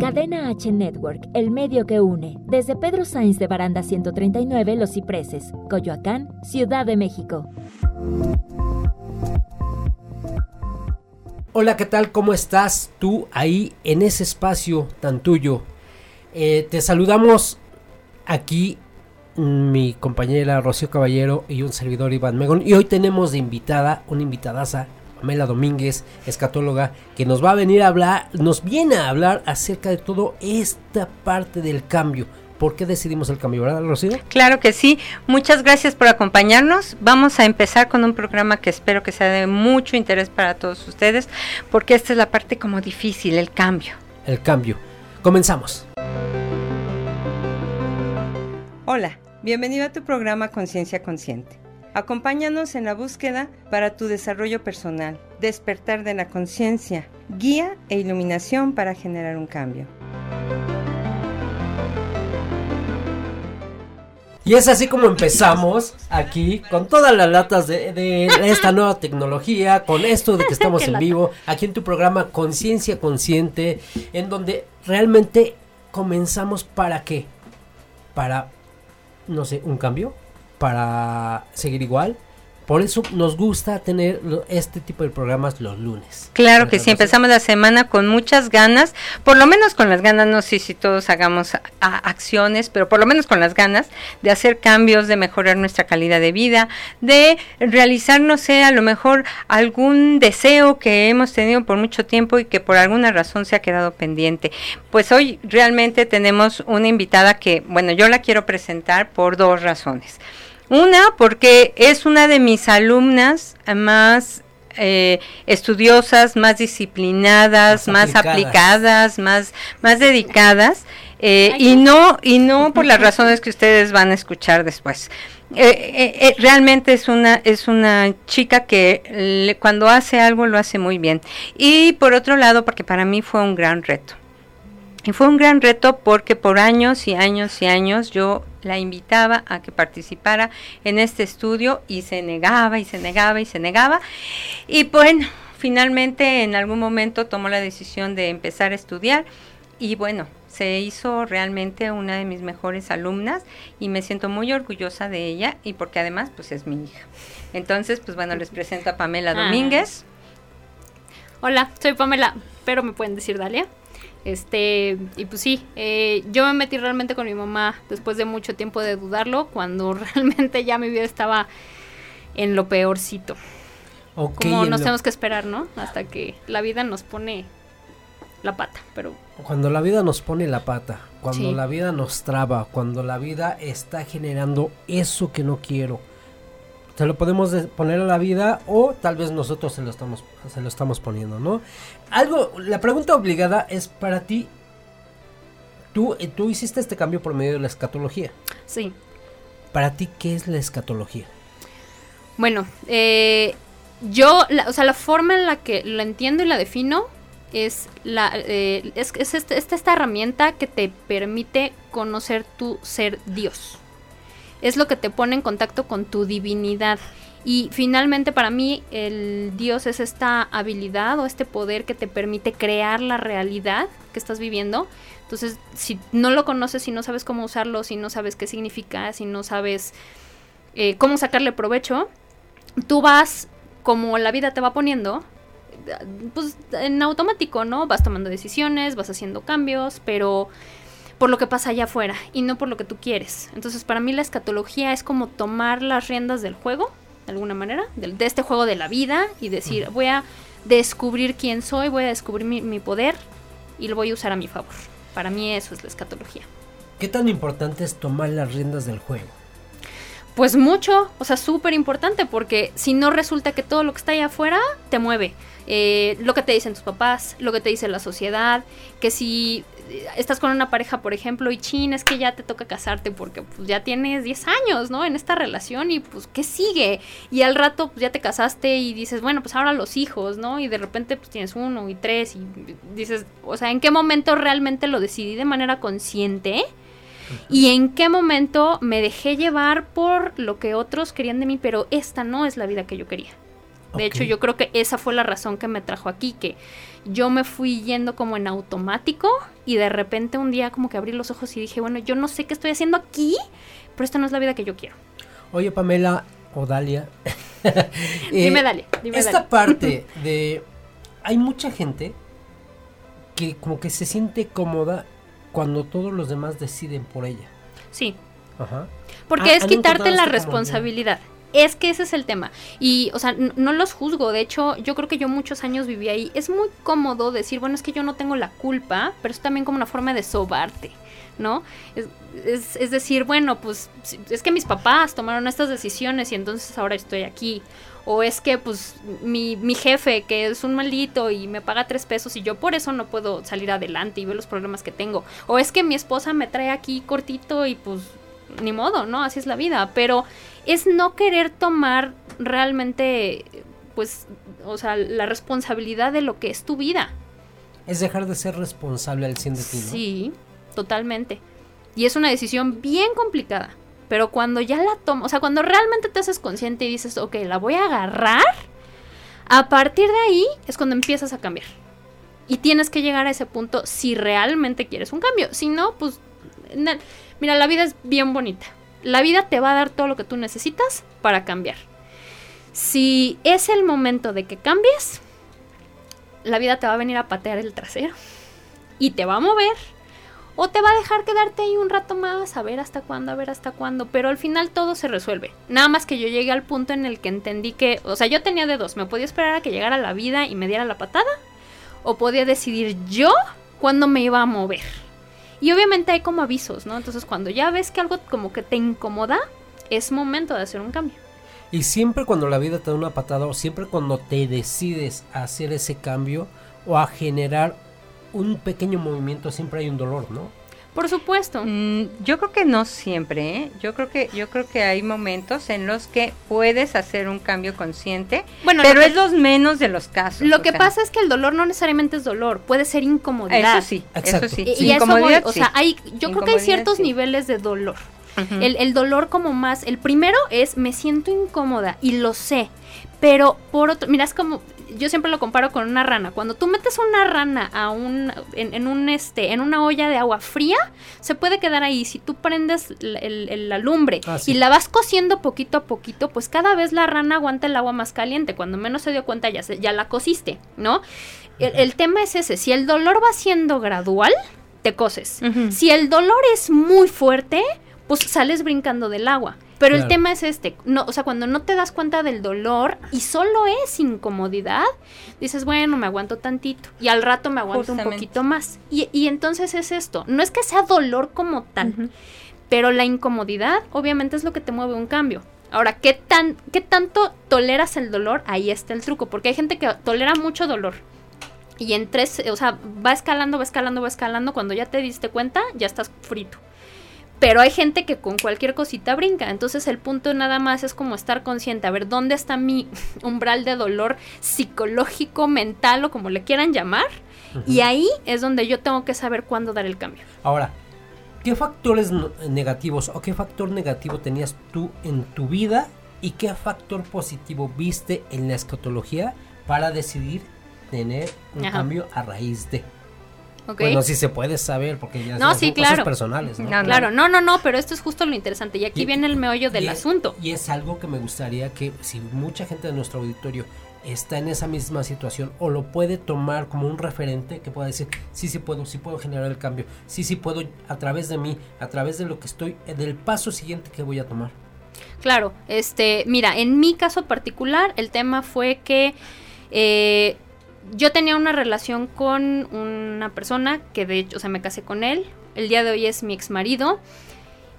Cadena H Network, el medio que une. Desde Pedro Sainz de Baranda 139, Los Cipreses, Coyoacán, Ciudad de México. Hola, ¿qué tal? ¿Cómo estás tú ahí en ese espacio tan tuyo? Eh, te saludamos aquí mi compañera Rocío Caballero y un servidor Iván Megón. Y hoy tenemos de invitada, una invitadaza, Pamela Domínguez, escatóloga, que nos va a venir a hablar, nos viene a hablar acerca de todo esta parte del cambio. ¿Por qué decidimos el cambio, verdad, Rocío? Claro que sí. Muchas gracias por acompañarnos. Vamos a empezar con un programa que espero que sea de mucho interés para todos ustedes, porque esta es la parte como difícil, el cambio. El cambio. Comenzamos. Hola, bienvenido a tu programa Conciencia Consciente. Acompáñanos en la búsqueda para tu desarrollo personal, despertar de la conciencia, guía e iluminación para generar un cambio. Y es así como empezamos aquí con todas las latas de, esta nueva tecnología, con esto de que estamos en vivo, aquí en tu programa Conciencia Consciente, en donde realmente comenzamos para qué? Para, no sé, un cambio, para seguir igual, por eso nos gusta tener este tipo de programas los lunes. Claro que sí, empezamos la semana con muchas ganas, por lo menos con las ganas, no sé si todos hagamos acciones, pero por lo menos con las ganas de hacer cambios, de mejorar nuestra calidad de vida, de realizar, no sé, a lo mejor algún deseo que hemos tenido por mucho tiempo y que por alguna razón se ha quedado pendiente. Pues hoy realmente tenemos una invitada que, bueno, yo la quiero presentar por dos razones. Una, porque es una de mis alumnas más eh, estudiosas, más disciplinadas, más, aplicadas, más, más dedicadas, eh, y no, y no por las razones que ustedes van a escuchar después. Eh, realmente es una, es una chica que cuando hace algo lo hace muy bien. Y por otro lado, porque para mí fue un gran reto. Y fue un gran reto porque por años y años y años yo la invitaba a que participara en este estudio y se negaba y se negaba y se negaba. Y bueno, finalmente en algún momento tomó la decisión de empezar a estudiar y bueno, se hizo realmente una de mis mejores alumnas y me siento muy orgullosa de ella y porque además pues es mi hija. Entonces, pues bueno, les presento a Pamela ah. Domínguez. Hola, soy Pamela, pero me pueden decir Dalia. Este, y pues sí, eh, yo me metí realmente con mi mamá después de mucho tiempo de dudarlo, cuando realmente ya mi vida estaba en lo peorcito. Como nos tenemos que esperar, ¿no? Hasta que la vida nos pone la pata, pero... Cuando la vida nos pone la pata, cuando la vida nos traba, cuando la vida está generando eso que no quiero, se lo podemos poner a la vida o tal vez nosotros se lo estamos se lo estamos poniendo, ¿no? Algo la pregunta obligada es para ti tú eh, tú hiciste este cambio por medio de la escatología. Sí. Para ti qué es la escatología? Bueno, eh, yo, o sea, la forma en la que la entiendo y la defino es la eh, es, es este, esta herramienta que te permite conocer tu ser Dios es lo que te pone en contacto con tu divinidad. Y finalmente para mí el Dios es esta habilidad o este poder que te permite crear la realidad que estás viviendo. Entonces, si no lo conoces, si no sabes cómo usarlo, si no sabes qué significa, si no sabes eh, cómo sacarle provecho, tú vas como la vida te va poniendo, pues en automático, ¿no? Vas tomando decisiones, vas haciendo cambios, pero por lo que pasa allá afuera y no por lo que tú quieres. Entonces para mí la escatología es como tomar las riendas del juego, de alguna manera, de, este juego de la vida y decir, voy a descubrir quién soy, voy a descubrir mi, poder y lo voy a usar a mi favor. Para mí eso es la escatología. ¿Qué tan importante es tomar las riendas del juego? Pues mucho, o sea, súper importante, porque si no resulta que todo lo que está allá afuera te mueve. Eh, lo que te dicen tus papás, lo que te dice la sociedad, que si estás con una pareja, por ejemplo, y chin, es que ya te toca casarte porque pues, ya tienes 10 años, ¿no? En esta relación y pues, ¿qué sigue? Y al rato pues, ya te casaste y dices, bueno, pues ahora los hijos, ¿no? Y de repente pues tienes uno y tres y dices, o sea, ¿en qué momento realmente lo decidí de manera consciente? Y en qué momento me dejé llevar por lo que otros querían de mí, pero esta no es la vida que yo quería. De hecho, yo creo que esa fue la razón que me trajo aquí, que yo me fui yendo como en automático y de repente un día como que abrí los ojos y dije, bueno, yo no sé qué estoy haciendo aquí, pero esta no es la vida que yo quiero. Oye, Pamela o Dalia. dime, Dalia. Dime, esta parte de... Hay mucha gente que como que se siente cómoda cuando todos los demás deciden por ella. Sí. Ajá. Porque es quitarte la responsabilidad. Es que ese es el tema. Y, o sea, no los juzgo. De hecho, yo creo que yo muchos años viví ahí. Es muy cómodo decir, bueno, es que yo no tengo la culpa, pero es también como una forma de sobarte, ¿no? Es, es, decir, bueno, pues es que mis papás tomaron estas decisiones y entonces ahora estoy aquí. O es que, pues, mi, mi jefe, que es un maldito y me paga tres pesos y yo por eso no puedo salir adelante y ver los problemas que tengo. O es que mi esposa me trae aquí cortito y pues ni modo, ¿no? Así es la vida. Pero es no querer tomar realmente, pues, o sea, la responsabilidad de lo que es tu vida. Es dejar de ser responsable al 100 de ti, ¿no? Sí, totalmente. Y es una decisión bien complicada. Pero cuando ya la tomas, o sea, cuando realmente te haces consciente y dices, ok, la voy a agarrar, a partir de ahí es cuando empiezas a cambiar. Y tienes que llegar a ese punto si realmente quieres un cambio. Si no, pues, mira, la vida es bien bonita la vida te va a dar todo lo que tú necesitas para cambiar. Si es el momento de que cambies, la vida te va a venir a patear el trasero y te va a mover o te va a dejar quedarte ahí un rato más, a ver hasta cuándo, a ver hasta cuándo, pero al final todo se resuelve. Nada más que yo llegué al punto en el que entendí que, o sea, yo tenía de dos, me podía esperar a que llegara la vida y me diera la patada o podía decidir yo cuándo me iba a mover. Y obviamente hay como avisos, ¿no? Entonces cuando ya ves que algo como que te incomoda, es momento de hacer un cambio. Y siempre cuando la vida te da una patada o siempre cuando te decides a hacer ese cambio o a generar un pequeño movimiento, siempre hay un dolor, ¿no? Por supuesto. Mm, yo creo que no siempre, ¿eh? Yo creo que yo creo que hay momentos en los que puedes hacer un cambio consciente, bueno, pero es los menos de los casos. Lo que pasa es que el dolor no necesariamente es dolor, puede ser incomodidad. Eso sí, eso sí. Y, incomodidad, o sea, hay yo creo que hay ciertos niveles de dolor. el, el dolor como más, el primero es me siento incómoda y lo sé, pero por otro, mira, es como, yo siempre lo comparo con una rana. Cuando tú metes una rana a un, en, un este, en una olla de agua fría, se puede quedar ahí. Si tú prendes la lumbre ah, y la vas cociendo poquito a poquito, pues cada vez la rana aguanta el agua más caliente. Cuando menos se dio cuenta ya, ya la cociste, ¿no? El, tema es ese, si el dolor va siendo gradual, te coces. Si el dolor es muy fuerte, pues sales brincando del agua. Pero el tema es este, no, o sea, cuando no te das cuenta del dolor y solo es incomodidad, dices, bueno, me aguanto tantito y al rato me aguanto un poquito más. Y, y, entonces es esto, no es que sea dolor como tal, pero la incomodidad obviamente es lo que te mueve un cambio. Ahora, ¿qué, tan, ¿qué tanto toleras el dolor? Ahí está el truco, porque hay gente que tolera mucho dolor. Y en tres, o sea, va escalando, va escalando, va escalando, cuando ya te diste cuenta, ya estás frito. Pero hay gente que con cualquier cosita brinca. Entonces el punto nada más es como estar consciente, a ver, ¿dónde está mi umbral de dolor psicológico, mental o como le quieran llamar? Y ahí es donde yo tengo que saber cuándo dar el cambio. Ahora, ¿qué factores negativos o qué factor negativo tenías tú en tu vida y qué factor positivo viste en la escatología para decidir tener un cambio a raíz de? Bueno, sí se puede saber porque ya no, sí, claro. personales. ¿no? claro, no, no, no, pero esto es justo lo interesante y aquí viene el meollo del asunto. Y es algo que me gustaría que si mucha gente de nuestro auditorio está en esa misma situación o lo puede tomar como un referente que pueda decir, sí, sí puedo, sí puedo generar el cambio, sí, sí puedo a través de mí, a través de lo que estoy, del paso siguiente que voy a tomar. Claro, este, mira, en mi caso particular el tema fue que eh, yo tenía una relación con una persona que de hecho, o sea, me casé con él. El día de hoy es mi ex marido.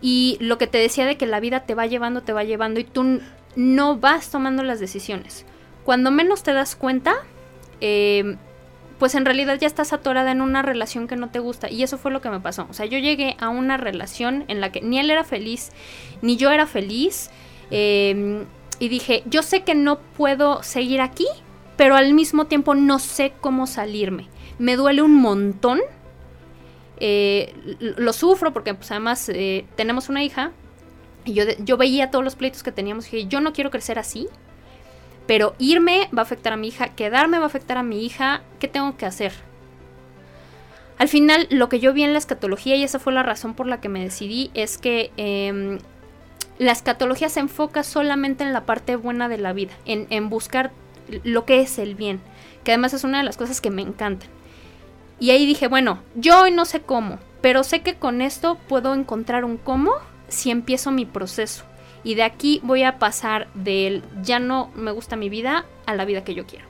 Y lo que te decía de que la vida te va llevando, te va llevando y tú no vas tomando las decisiones. Cuando menos te das cuenta, em, pues en realidad ya estás atorada en una relación que no te gusta. Y eso fue lo que me pasó. O sea, yo llegué a una relación en la que ni él era feliz, ni yo era feliz. Em, y dije, yo sé que no puedo seguir aquí pero al mismo tiempo no sé cómo salirme. Me duele un montón. Eh, lo sufro porque pues además eh, tenemos una hija y yo, yo veía todos los pleitos que teníamos y dije, yo no quiero crecer así, pero irme va a afectar a mi hija, quedarme va a afectar a mi hija, ¿qué tengo que hacer? al final lo que yo vi en la escatología, y esa fue la razón por la que me decidí, es que em, la escatología se enfoca solamente en la parte buena de la vida, en, en buscar lo que es el bien, que además es una de las cosas que me encantan. Y ahí dije, bueno, yo hoy no sé cómo, pero sé que con esto puedo encontrar un cómo si empiezo mi proceso. Y de aquí voy a pasar del ya no me gusta mi vida a la vida que yo quiero.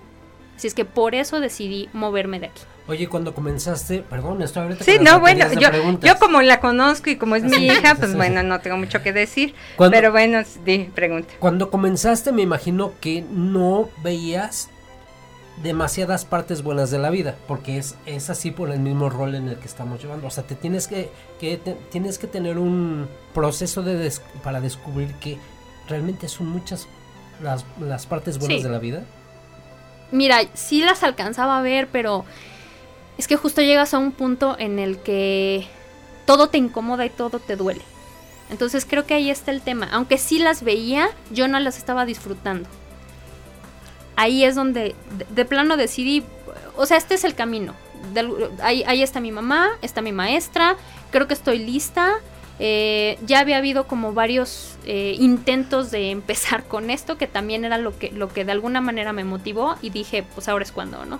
Así es que por eso decidí moverme de aquí. Oye, cuando comenzaste, perdón, estoy ahorita Sí, no, bueno, yo, yo como la conozco y como es mi hija, sí, pues sí. bueno, no tengo mucho que decir. Cuando- Pero bueno, di, pregunta. Cuando comenzaste, me imagino que no veías demasiadas partes buenas de la vida, porque es, es así por el mismo rol en el que estamos llevando. O sea, te tienes que, que te- tienes que tener un proceso de des- para descubrir que realmente son muchas las, las partes buenas Sí. de la vida. Mira, sí las alcanzaba a ver, pero es que justo llegas a un punto en el que todo te incomoda y todo te duele. Entonces creo que ahí está el tema. Aunque sí las veía, yo no las estaba disfrutando. Ahí es donde de, plano decidí, o sea, este es el camino. Ahí, ahí está mi mamá, está mi maestra, creo que estoy lista. Eh, ya había habido como varios eh, intentos de empezar con esto, que también era lo que, lo que de alguna manera me motivó y dije, pues ahora es cuando, ¿no?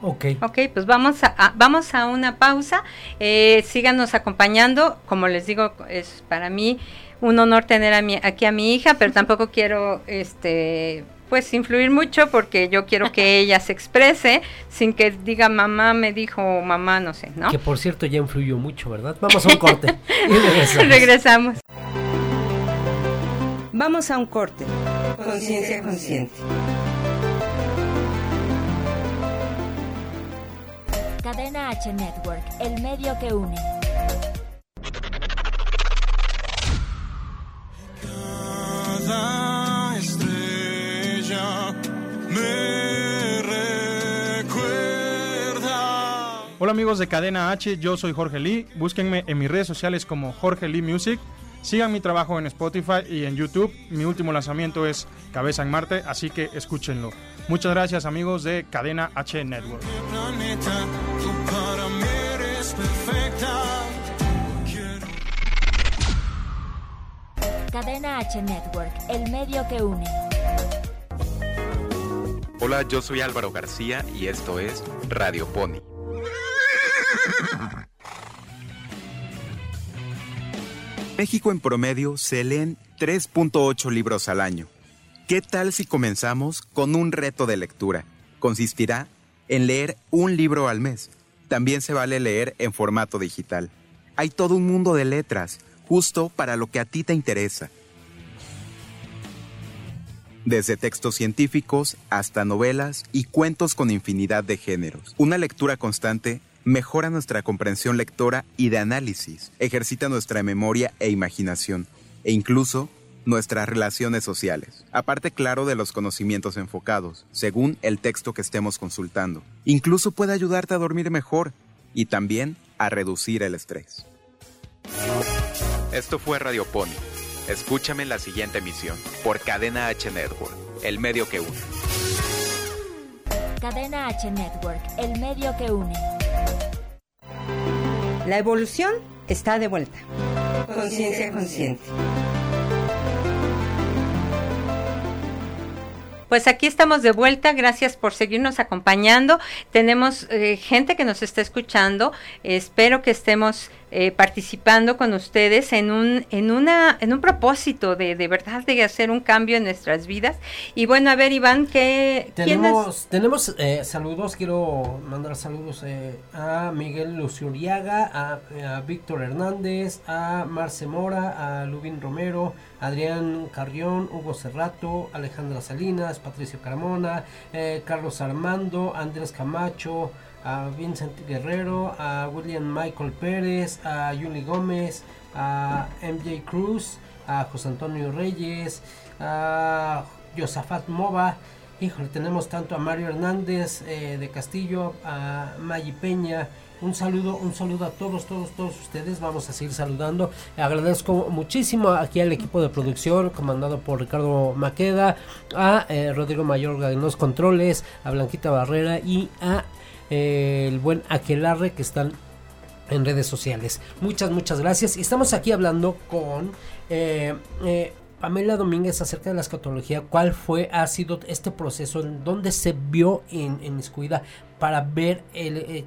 Ok. Ok, pues vamos a, a- vamos a una pausa. Eh, síganos acompañando. Como les digo, es para mí un honor tener a mi, aquí a mi hija, pero tampoco quiero este pues influir mucho porque yo quiero que ella se exprese sin que diga mamá me dijo o mamá no sé, ¿no? Que por cierto ya influyó mucho, ¿verdad? Vamos a un corte. y regresamos. Regresamos. Vamos a un corte. Conciencia consciente. Cadena H Network, el medio que une. Cada estrella me recuerda. Hola amigos de Cadena H, yo soy Jorge Lee. Búsquenme en mis redes sociales como Jorge Lee Music. Sigan mi trabajo en Spotify y en YouTube. Mi último lanzamiento es Cabeza en Marte, así que escúchenlo. Muchas gracias amigos de Cadena H Network. Cadena H Network, el medio que une. Hola, yo soy Álvaro García y esto es Radio Pony. México en promedio se leen 3.8 libros al año. ¿Qué tal si comenzamos con un reto de lectura? Consistirá en leer un libro al mes. También se vale leer en formato digital. Hay todo un mundo de letras, justo para lo que a ti te interesa. Desde textos científicos hasta novelas y cuentos con infinidad de géneros. Una lectura constante mejora nuestra comprensión lectora y de análisis, ejercita nuestra memoria e imaginación, e incluso nuestras relaciones sociales. Aparte, claro, de los conocimientos enfocados, según el texto que estemos consultando. Incluso puede ayudarte a dormir mejor y también a reducir el estrés. Esto fue Radio Pony. Escúchame en la siguiente emisión por Cadena H Network, el medio que une. Cadena H Network, el medio que une. La evolución está de vuelta. Conciencia consciente. Pues aquí estamos de vuelta, gracias por seguirnos acompañando. Tenemos eh, gente que nos está escuchando. Espero que estemos eh, participando con ustedes en un en una en un propósito de, de verdad de hacer un cambio en nuestras vidas. Y bueno, a ver Iván, ¿qué? Tenemos, tenemos eh, saludos, quiero mandar saludos eh, a Miguel Luciuriaga, a, a Víctor Hernández, a Marce Mora, a Lubín Romero, Adrián Carrión, Hugo Cerrato, Alejandra Salinas, Patricio Carmona, eh, Carlos Armando, Andrés Camacho, a Vincent Guerrero, a William Michael Pérez, a Yuli Gómez, a MJ Cruz, a José Antonio Reyes, a Josafat Mova, Híjole, tenemos tanto a Mario Hernández eh, de Castillo, a Maggie Peña. Un saludo, un saludo a todos, todos, todos ustedes. Vamos a seguir saludando. Agradezco muchísimo aquí al equipo de producción, comandado por Ricardo Maqueda, a eh, Rodrigo Mayorga en los controles, a Blanquita Barrera y a eh, el buen Aquelarre que están en redes sociales. Muchas, muchas gracias. Y estamos aquí hablando con eh, eh, Pamela Domínguez acerca de la escatología. ¿Cuál fue, ha sido este proceso? ¿En dónde se vio en, en Iscuida para ver el, eh,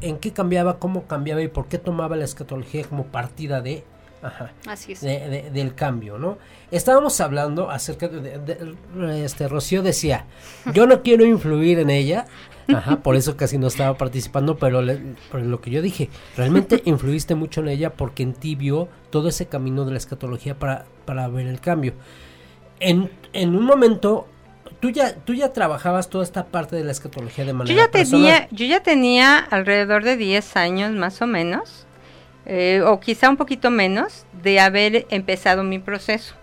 en qué cambiaba, cómo cambiaba y por qué tomaba la escatología como partida de... Ajá, Así es. de- de- del cambio, ¿no? Estábamos hablando acerca de, de- de- este Rocío decía, yo no quiero influir en ella, ajá, por eso casi no estaba participando, pero, le- pero lo que yo dije, realmente influiste mucho en ella porque en ti vio todo ese camino de la escatología para, para ver el cambio. En, en un momento, tú ya, tú ya trabajabas toda esta parte de la escatología de Yo manera ya personal. tenía, yo ya tenía alrededor de 10 años más o menos, eh, o quizá un poquito menos, de haber empezado mi proceso.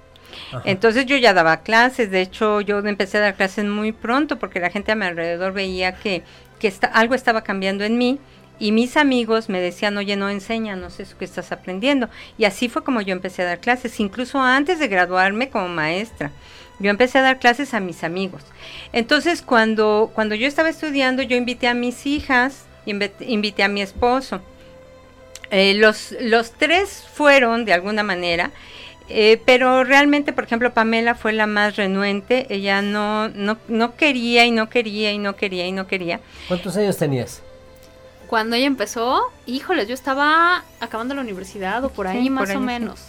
Entonces yo ya daba clases, de hecho yo empecé a dar clases muy pronto porque la gente a mi alrededor veía que, que esta- algo estaba cambiando en mí y mis amigos me decían, oye, no enséñanos eso que estás aprendiendo. Y así fue como yo empecé a dar clases, incluso antes de graduarme como maestra. Yo empecé a dar clases a mis amigos. Entonces cuando, cuando yo estaba estudiando, yo invité a mis hijas, invité, invité a mi esposo. Eh, los, los tres fueron de alguna manera, eh, pero realmente, por ejemplo, Pamela fue la más renuente. Ella no, no, no quería y no quería y no quería y no quería. ¿Cuántos años tenías? Cuando ella empezó, híjoles, yo estaba acabando la universidad o por ahí Sí, por más ahí, o sí. menos.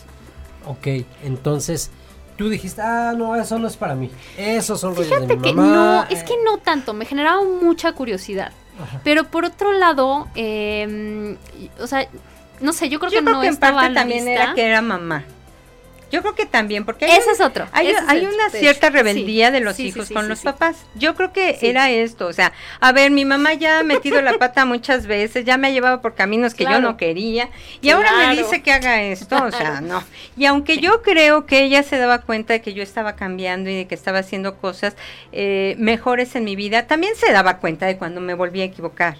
Ok, entonces tú dijiste, ah, no, eso no es para mí. Esos son rollos de Fíjate mi que mamá. no, es que no tanto, me generaba mucha curiosidad. Ajá. Pero por otro lado, eh, o sea, no sé, yo creo Yo que creo no que en estaba parte también era que era mamá. Yo creo que también, porque hay, Ese un- es otro. hay, ese una cierta rebeldía sí. de los Sí, hijos sí, con los papás. Yo creo que era esto, o sea, a ver, mi mamá ya ha metido la pata muchas veces, ya me ha llevado por caminos que Claro. yo no quería, y ahora me dice que haga esto, o sea, no. Y aunque yo creo que ella se daba cuenta de que yo estaba cambiando y de que estaba haciendo cosas eh, mejores en mi vida, también se daba cuenta de cuando me volví a equivocar.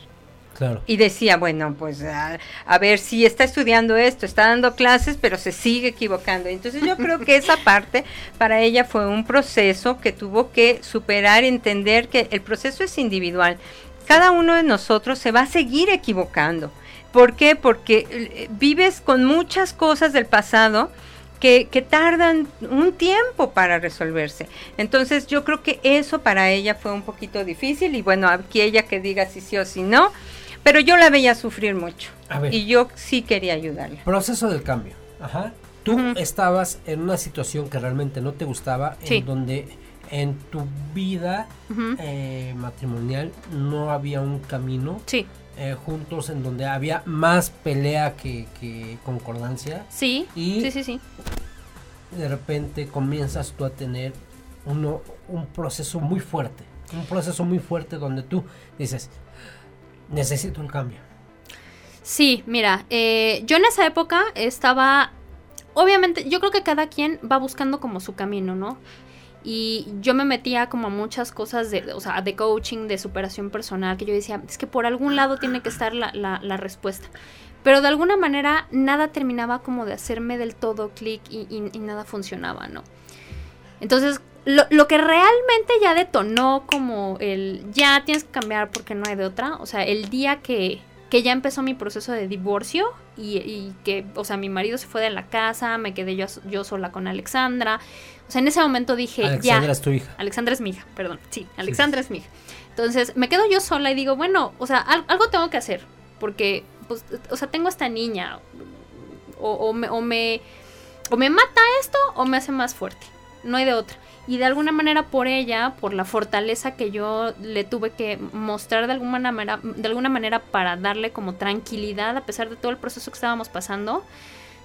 Y decía, bueno, pues a, a ver si está estudiando esto, está dando clases, pero se sigue equivocando. Entonces yo creo que esa parte para ella fue un proceso que tuvo que superar, entender que el proceso es individual. Cada uno de nosotros se va a seguir equivocando. ¿Por qué? Porque eh, vives con muchas cosas del pasado que, que tardan un tiempo para resolverse. Entonces yo creo que eso para ella fue un poquito difícil y bueno, aquí ella que diga si sí o si no, pero yo la veía sufrir mucho A ver. y yo sí quería ayudarle. Proceso del cambio. Ajá. Tú estabas en una situación que realmente no te gustaba, Sí. en donde en tu vida eh, matrimonial no había un camino Sí, eh, juntos en donde había más pelea que, que concordancia. sí, Y- sí, sí, sí. De repente comienzas tú a tener uno, un proceso muy fuerte. Un proceso muy fuerte donde tú dices, necesito un cambio. Sí, mira, eh, yo en esa época estaba, obviamente, yo creo que cada quien va buscando como su camino, ¿no? Y yo me metía como a muchas cosas de, o sea, de coaching, de superación personal, que yo decía, es que por algún lado tiene que estar la, la- respuesta. Pero de alguna manera nada terminaba como de hacerme del todo clic y nada funcionaba, ¿no? Entonces, lo, lo que realmente ya detonó como el ya tienes que cambiar porque no hay de otra, o sea, el día que, que ya empezó mi proceso de divorcio y, y que, o sea, mi marido se fue de la casa, me quedé yo, yo sola con Alexandra, o sea, en ese momento dije, Alexandra ya, es tu hija. Alexandra es mi hija, perdón, sí, Alexandra es mi hija. Entonces, me quedo yo sola y digo, bueno, o sea, al- algo tengo que hacer, porque, pues, o sea, tengo esta niña, o, o me, o, me, o me mata esto o me hace más fuerte, no hay de otra. Y de alguna manera por ella, por la fortaleza que yo le tuve que mostrar de alguna manera, de alguna manera para darle como tranquilidad a pesar de todo el proceso que estábamos pasando,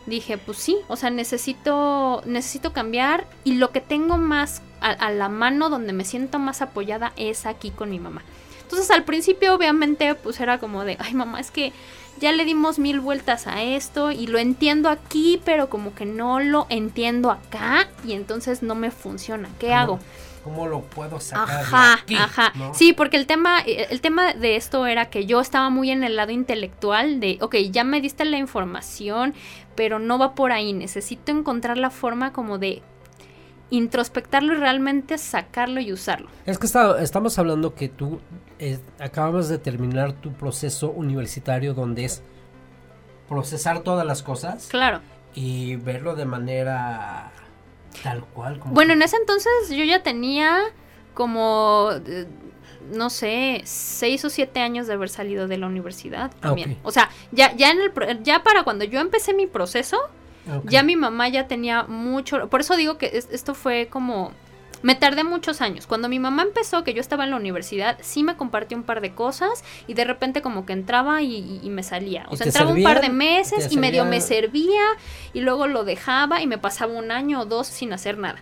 dije, pues sí, o sea, necesito, necesito cambiar y lo que tengo más a, a la mano, donde me siento más apoyada, es aquí con mi mamá. Entonces al principio obviamente pues era como de, ay mamá, es que ya le dimos mil vueltas a esto y lo entiendo aquí, pero como que no lo entiendo acá y entonces no me funciona. ¿Qué ¿Cómo- hago? ¿Cómo lo puedo sacar? de Ajá, aquí, ajá. no? Sí, porque el tema, eh, el tema de esto era que yo estaba muy en el lado intelectual de, ok, ya me diste la información, pero no va por ahí. Necesito encontrar la forma como de introspectarlo y realmente sacarlo y usarlo. Es que está- estamos hablando que tú eh, acabas de terminar tu proceso universitario donde es procesar todas las cosas Claro. y verlo de manera tal cual. Como Bueno, en ese entonces yo ya tenía como, eh, no sé, seis o siete años de haber salido de la universidad Ah, también. ok. O sea, ya, ya, en el, ya para cuando yo empecé mi proceso, Ya mi mamá ya tenía mucho, por eso digo que es- esto fue como, me tardé muchos años. Cuando mi mamá empezó, que yo estaba en la universidad, sí me compartió un par de cosas y de repente como que entraba y, y- y me salía. O ¿Y sea, entraba un par de meses ¿Te y medio me servía y luego lo dejaba y me pasaba un año o dos sin hacer nada.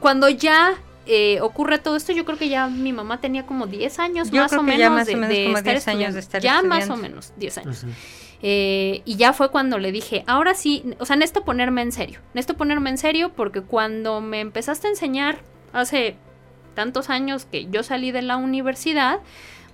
Cuando ya eh, ocurre todo esto, yo creo que ya mi mamá tenía como 10 años más o menos ya más o de, menos de como estar 10 años de estudiando. estar Ya más o menos 10 años. Eh, y ya fue cuando le dije, ahora sí, o sea, necesito ponerme en serio. Necesito ponerme en serio porque cuando me empezaste a enseñar hace tantos años que yo salí de la universidad,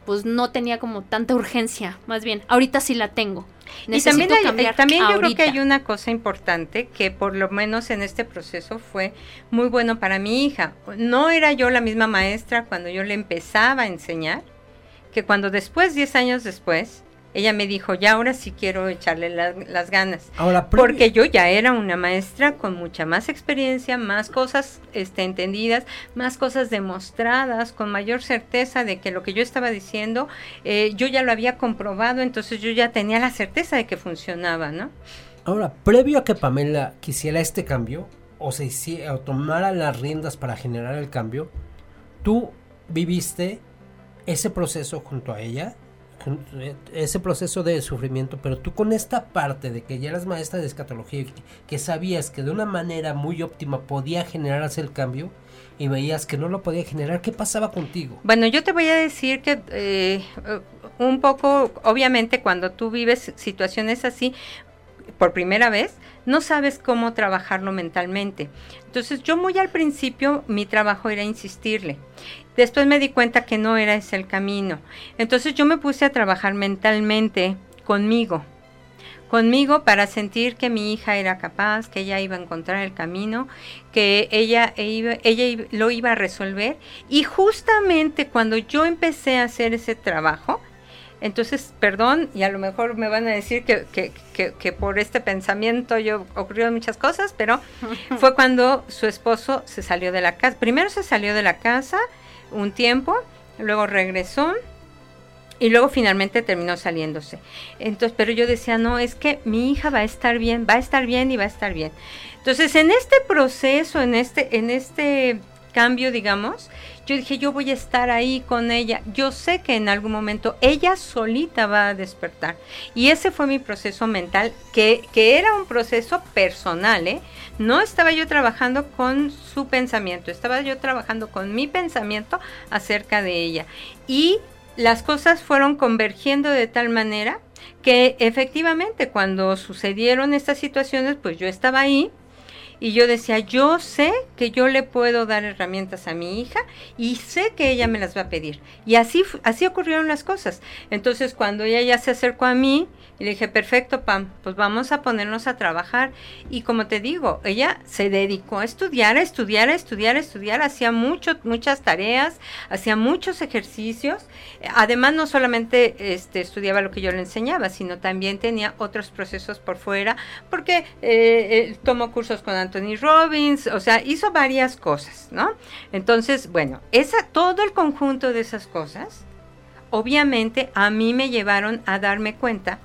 pues no tenía como tanta urgencia, más bien. Ahorita sí la tengo. Y también, hay- cambiar también yo creo que hay una cosa importante que por lo menos en este proceso fue muy bueno para mi hija. No era yo la misma maestra cuando yo le empezaba a enseñar, que cuando después, 10 años después, ella me dijo, ya ahora sí quiero echarle la- las ganas. Ahora, Porque yo ya era una maestra con mucha más experiencia, más cosas este, entendidas, más cosas demostradas, con mayor certeza de que lo que yo estaba diciendo, eh, yo ya lo había comprobado, entonces yo ya tenía la certeza de que funcionaba, ¿no? Ahora, previo a que Pamela quisiera este cambio o se hici- o tomara las riendas para generar el cambio, tú viviste ese proceso junto a ella, ese proceso de sufrimiento, pero tú con esta parte de que ya eras maestra de escatología, que, sabías que de una manera muy óptima podía generarse el cambio y veías que no lo podía generar, ¿qué pasaba contigo? Bueno, yo te voy a decir que eh, eh, un poco, obviamente, cuando tú vives situaciones así por primera vez, no sabes cómo trabajarlo mentalmente. Entonces, yo muy al principio mi trabajo era insistirle. Después me di cuenta que no era ese el camino. Entonces, yo me puse a trabajar mentalmente conmigo conmigo para sentir que mi hija era capaz, que ella iba a encontrar el camino, que ella, e ella lo iba a resolver. Y justamente cuando yo empecé a hacer ese trabajo, entonces, perdón, y a lo mejor me van a decir que, que, que- que por este pensamiento yo ocurrieron muchas cosas, pero fue cuando su esposo se salió de la casa. Primero se salió de la casa un tiempo, luego regresó y luego finalmente terminó saliéndose. Entonces, pero yo decía, no, es que mi hija va a estar bien, va a estar bien y va a estar bien. Entonces, en este proceso, en este, en este cambio, digamos, yo dije, yo voy a estar ahí con ella. Yo sé que en algún momento ella solita va a despertar. Y ese fue mi proceso mental, que, que era un proceso personal, ¿eh? No estaba yo trabajando con su pensamiento, estaba yo trabajando con mi pensamiento acerca de ella. Y las cosas fueron convergiendo de tal manera que efectivamente cuando sucedieron estas situaciones, pues yo estaba ahí y yo decía, yo sé que yo le puedo dar herramientas a mi hija y sé que ella me las va a pedir. Y así, así ocurrieron las cosas. Entonces cuando ella ya se acercó a mí le dije, perfecto, Pam, pues vamos a ponernos a trabajar. Y como te digo, ella se dedicó a estudiar, a estudiar, a estudiar, a estudiar, hacía mucho, muchas tareas, hacía muchos ejercicios. Además, no solamente este, estudiaba lo que yo le enseñaba, sino también tenía otros procesos por fuera, porque eh, eh, tomó cursos con Anthony Robbins, o sea, hizo varias cosas, ¿no? Entonces, bueno, esa, todo el conjunto de esas cosas, obviamente a mí me llevaron a darme cuenta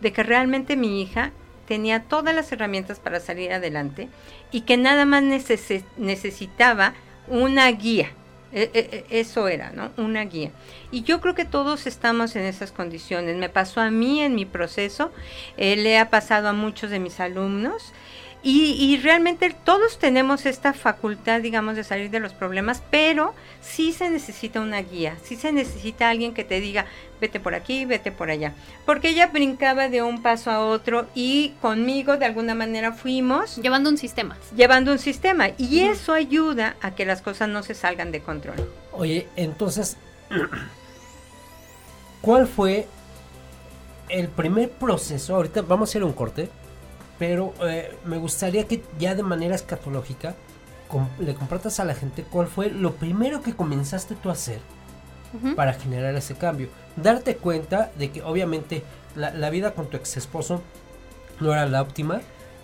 de que realmente mi hija tenía todas las herramientas para salir adelante y que nada más necesi- necesitaba una guía. E- e- e- Eso era, ¿no? Una guía. Y yo creo que todos estamos en esas condiciones. Me pasó a mí en mi proceso, eh, le ha pasado a muchos de mis alumnos. Y, y realmente todos tenemos esta facultad, digamos, de salir de los problemas, pero sí se necesita una guía, sí se necesita alguien que te diga, vete por aquí, vete por allá. Porque ella brincaba de un paso a otro y conmigo de alguna manera fuimos Llevando un sistema. llevando un sistema y eso ayuda a que las cosas no se salgan de control. Oye, entonces, ¿cuál fue el primer proceso? Ahorita vamos a hacer un corte. Pero eh, me gustaría que ya de manera escatológica com- le compartas a la gente cuál fue lo primero que comenzaste tú a hacer para generar ese cambio. Darte cuenta de que obviamente la, la vida con tu ex esposo no era la óptima,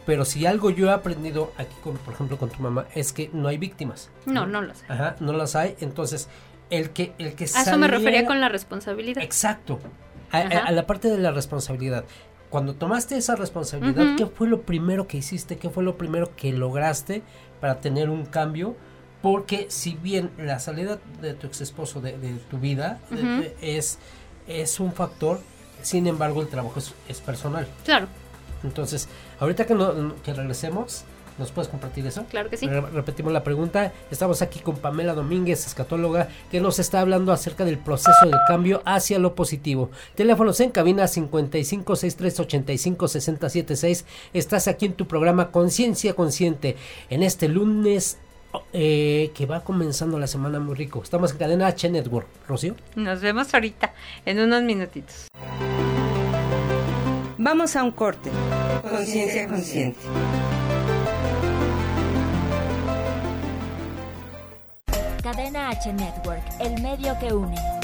pero si algo yo he aprendido aquí, con, por ejemplo, con tu mamá, es que no hay víctimas. No, no lo sé. Ajá, no las hay. Entonces, el que, el que A eso me refería con la responsabilidad. Exacto. A, a- Ajá. a la parte de la responsabilidad. Cuando tomaste esa responsabilidad. ¿qué fue lo primero que hiciste? ¿Qué fue lo primero que lograste para tener un cambio? Porque si bien la salida de tu ex esposo de, de tu vida de- Ujú. de- es, es un factor, sin embargo el trabajo es, es personal. Claro, Entonces, ahorita que, no, que regresemos, ¿nos puedes compartir eso? claro que sí. Re- Repetimos la pregunta. Estamos aquí con Pamela Domínguez, escatóloga, que nos está hablando acerca del proceso del cambio hacia lo positivo. Teléfonos en cabina 55 63 85 60 76. Estás aquí en tu programa Conciencia Consciente en este lunes eh, que va comenzando la semana muy rico. Estamos en cadena H Network. Rocío. Nos vemos ahorita, en unos minutitos. Vamos a un corte. Conciencia consciente. Cadena H Network, el medio que une.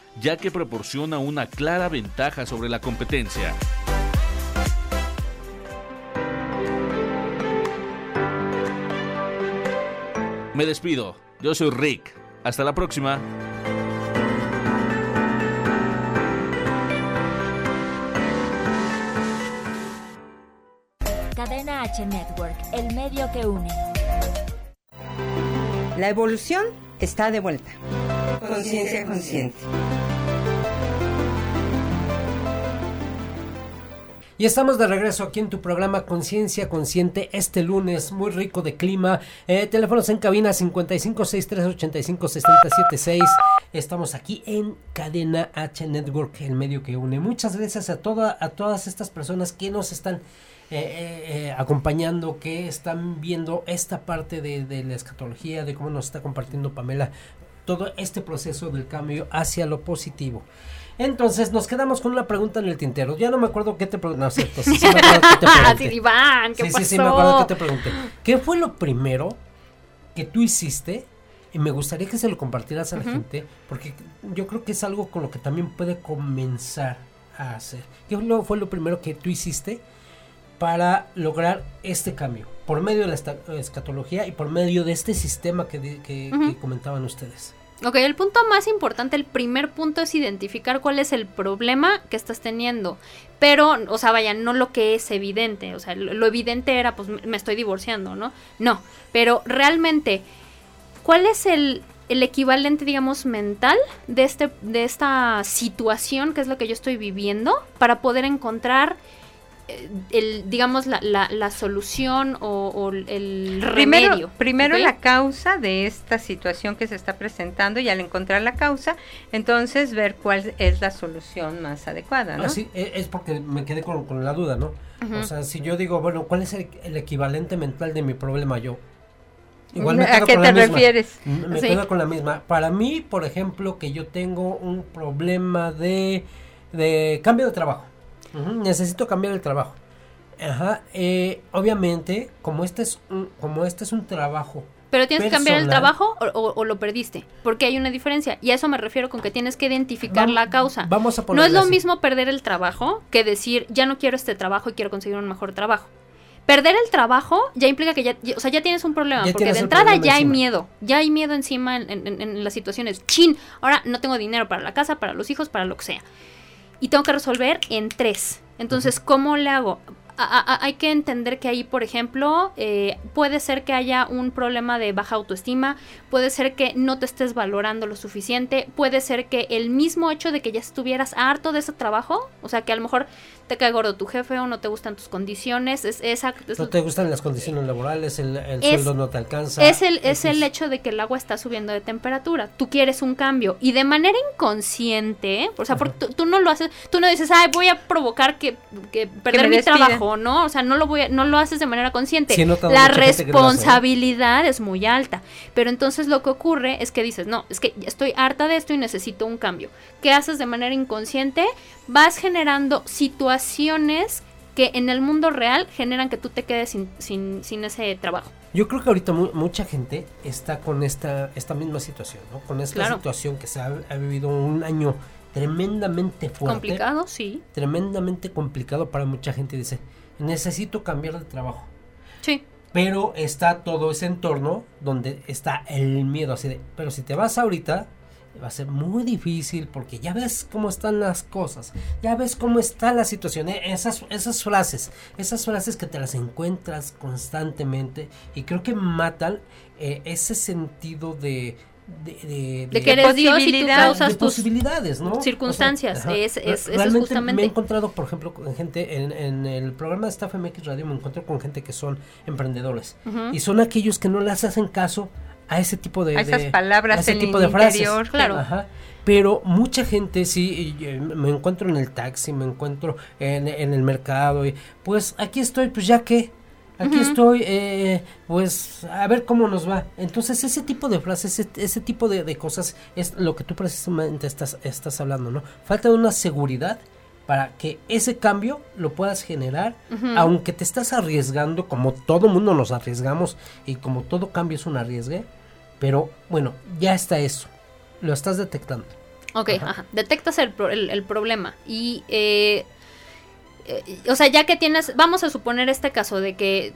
ya que proporciona una clara ventaja sobre la competencia. Me despido, yo soy Rick. Hasta la próxima. Cadena H Network, el medio que une. La evolución está de vuelta. Conciencia consciente. Y estamos de regreso aquí en tu programa Conciencia Consciente este lunes, muy rico de clima. Eh, teléfonos en cabina 5563856076. Estamos aquí en Cadena H Network, el medio que une. Muchas gracias a, toda, a todas estas personas que nos están eh, eh, acompañando, que están viendo esta parte de, de la escatología, de cómo nos está compartiendo Pamela todo este proceso del cambio hacia lo positivo. Entonces nos quedamos con una pregunta en el tintero. Ya no me acuerdo qué te pregunté. No, cierto, sí, sí me acuerdo qué te pregunté. Sí, Iván, ¿qué sí, pasó? sí, sí, me acuerdo que te pregunté. ¿Qué fue lo primero que tú hiciste? Y me gustaría que se lo compartieras a la gente, porque yo creo que es algo con lo que también puede comenzar a hacer. ¿Qué fue lo- fue lo primero que tú hiciste para lograr este cambio? Por medio de la escatología y por medio de este sistema que, comentaban ustedes. Ok, el punto más importante, el primer punto es identificar cuál es el problema que estás teniendo. Pero, o sea, vaya, no lo que es evidente. O sea, lo, lo evidente era, pues me estoy divorciando, ¿no? No, pero realmente, ¿cuál es el, el equivalente, digamos, mental de, este, de esta situación, que es lo que yo estoy viviendo, para poder encontrar, el, digamos, la, la, la solución o, o el remedio. primero la causa de esta situación que se está presentando y al encontrar la causa, entonces ver cuál es la solución más adecuada, ¿no? Así, e- es porque me quedé con, con la duda, ¿no? O sea, si yo digo, bueno, ¿cuál es el, el equivalente mental de mi problema yo? ¿A quedo qué con te la misma. refieres? M- Me Sí. quedo con la misma. Para mí, por ejemplo, que yo tengo un problema de, de cambio de trabajo. Necesito cambiar el trabajo. Ajá. eh, obviamente, como este es un, como este es un trabajo Pero tienes que cambiar el trabajo o, o- o lo perdiste, porque hay una diferencia. Y a eso me refiero con que tienes que identificar la causa. Vamos a No es lo así. mismo perder el trabajo que decir, ya no quiero este trabajo y quiero conseguir un mejor trabajo. Perder el trabajo ya implica que ya, ya- o sea, ya tienes un problema, Ya porque de entrada ya hay miedo, ya hay miedo encima en, en- en- en las situaciones. Chin, ahora no tengo dinero para la casa, para los hijos, para lo que sea. Y tengo que resolver en tres. Entonces, ¿cómo le hago? A- a- a- hay que entender que ahí, por ejemplo, eh, puede ser que haya un problema de baja autoestima, puede ser que no te estés valorando lo suficiente, puede ser que el mismo hecho de que ya estuvieras harto de ese trabajo, o sea, que a lo mejor te cae gordo tu jefe o no te gustan tus condiciones, es esa... es- No te gustan las condiciones laborales, el, el Es- sueldo no te alcanza. es el, es el hecho de que el agua está subiendo de temperatura. Tú quieres un cambio. Y de manera inconsciente, o sea, porque tú, tú no lo haces, tú no dices, ay, voy a provocar que, que perder mi despidan". trabajo, ¿no? O sea, no lo voy a- no lo haces de manera consciente. Sí, La responsabilidad es muy alta. Pero entonces lo que ocurre es que dices, no, es que estoy harta de esto y necesito un cambio. ¿Qué haces de manera inconsciente? Vas generando situaciones que en el mundo real generan que tú te quedes sin, sin, sin ese trabajo. Yo creo que ahorita mu- mucha gente está con esta, esta misma situación, ¿no? Con esta Claro. situación que se ha, ha vivido un año tremendamente fuerte. Complicado, sí. Tremendamente complicado para mucha gente. Dice, necesito cambiar de trabajo. Sí. Pero está todo ese entorno donde está el miedo así de, pero si te vas ahorita, va a ser muy difícil porque ya ves cómo están las cosas, ya ves cómo está la situación, eh, esas, esas frases, esas frases que te las encuentras constantemente y creo que matan eh, ese sentido de... De, de, De que eres Dios y tú causas de tus posibilidades, ¿no? circunstancias. Es- es- eso es justamente. Me he encontrado, por ejemplo, con gente en, en el programa de Staff MX Radio, me encuentro con gente que son emprendedores. Y son aquellos que no les hacen caso a ese tipo de, A esas de- palabras a ese en tipo de frases. Claro. Ajá. Pero mucha gente sí, eh, me encuentro en el taxi, me encuentro en, en el mercado y pues aquí estoy, pues ya que, aquí estoy, eh, pues a ver cómo nos va. Entonces ese tipo de frases, ese, ese tipo de, de cosas es lo que tú precisamente estás, estás hablando, ¿no? Falta de una seguridad para que ese cambio lo puedas generar, aunque te estás arriesgando, como todo mundo nos arriesgamos y como todo cambio es un arriesgue, pero bueno, ya está eso, lo estás detectando. Ok, Ajá. ajá. Detectas el, pro- el- el problema. Y, eh, o sea, ya que tienes, vamos a suponer este caso de que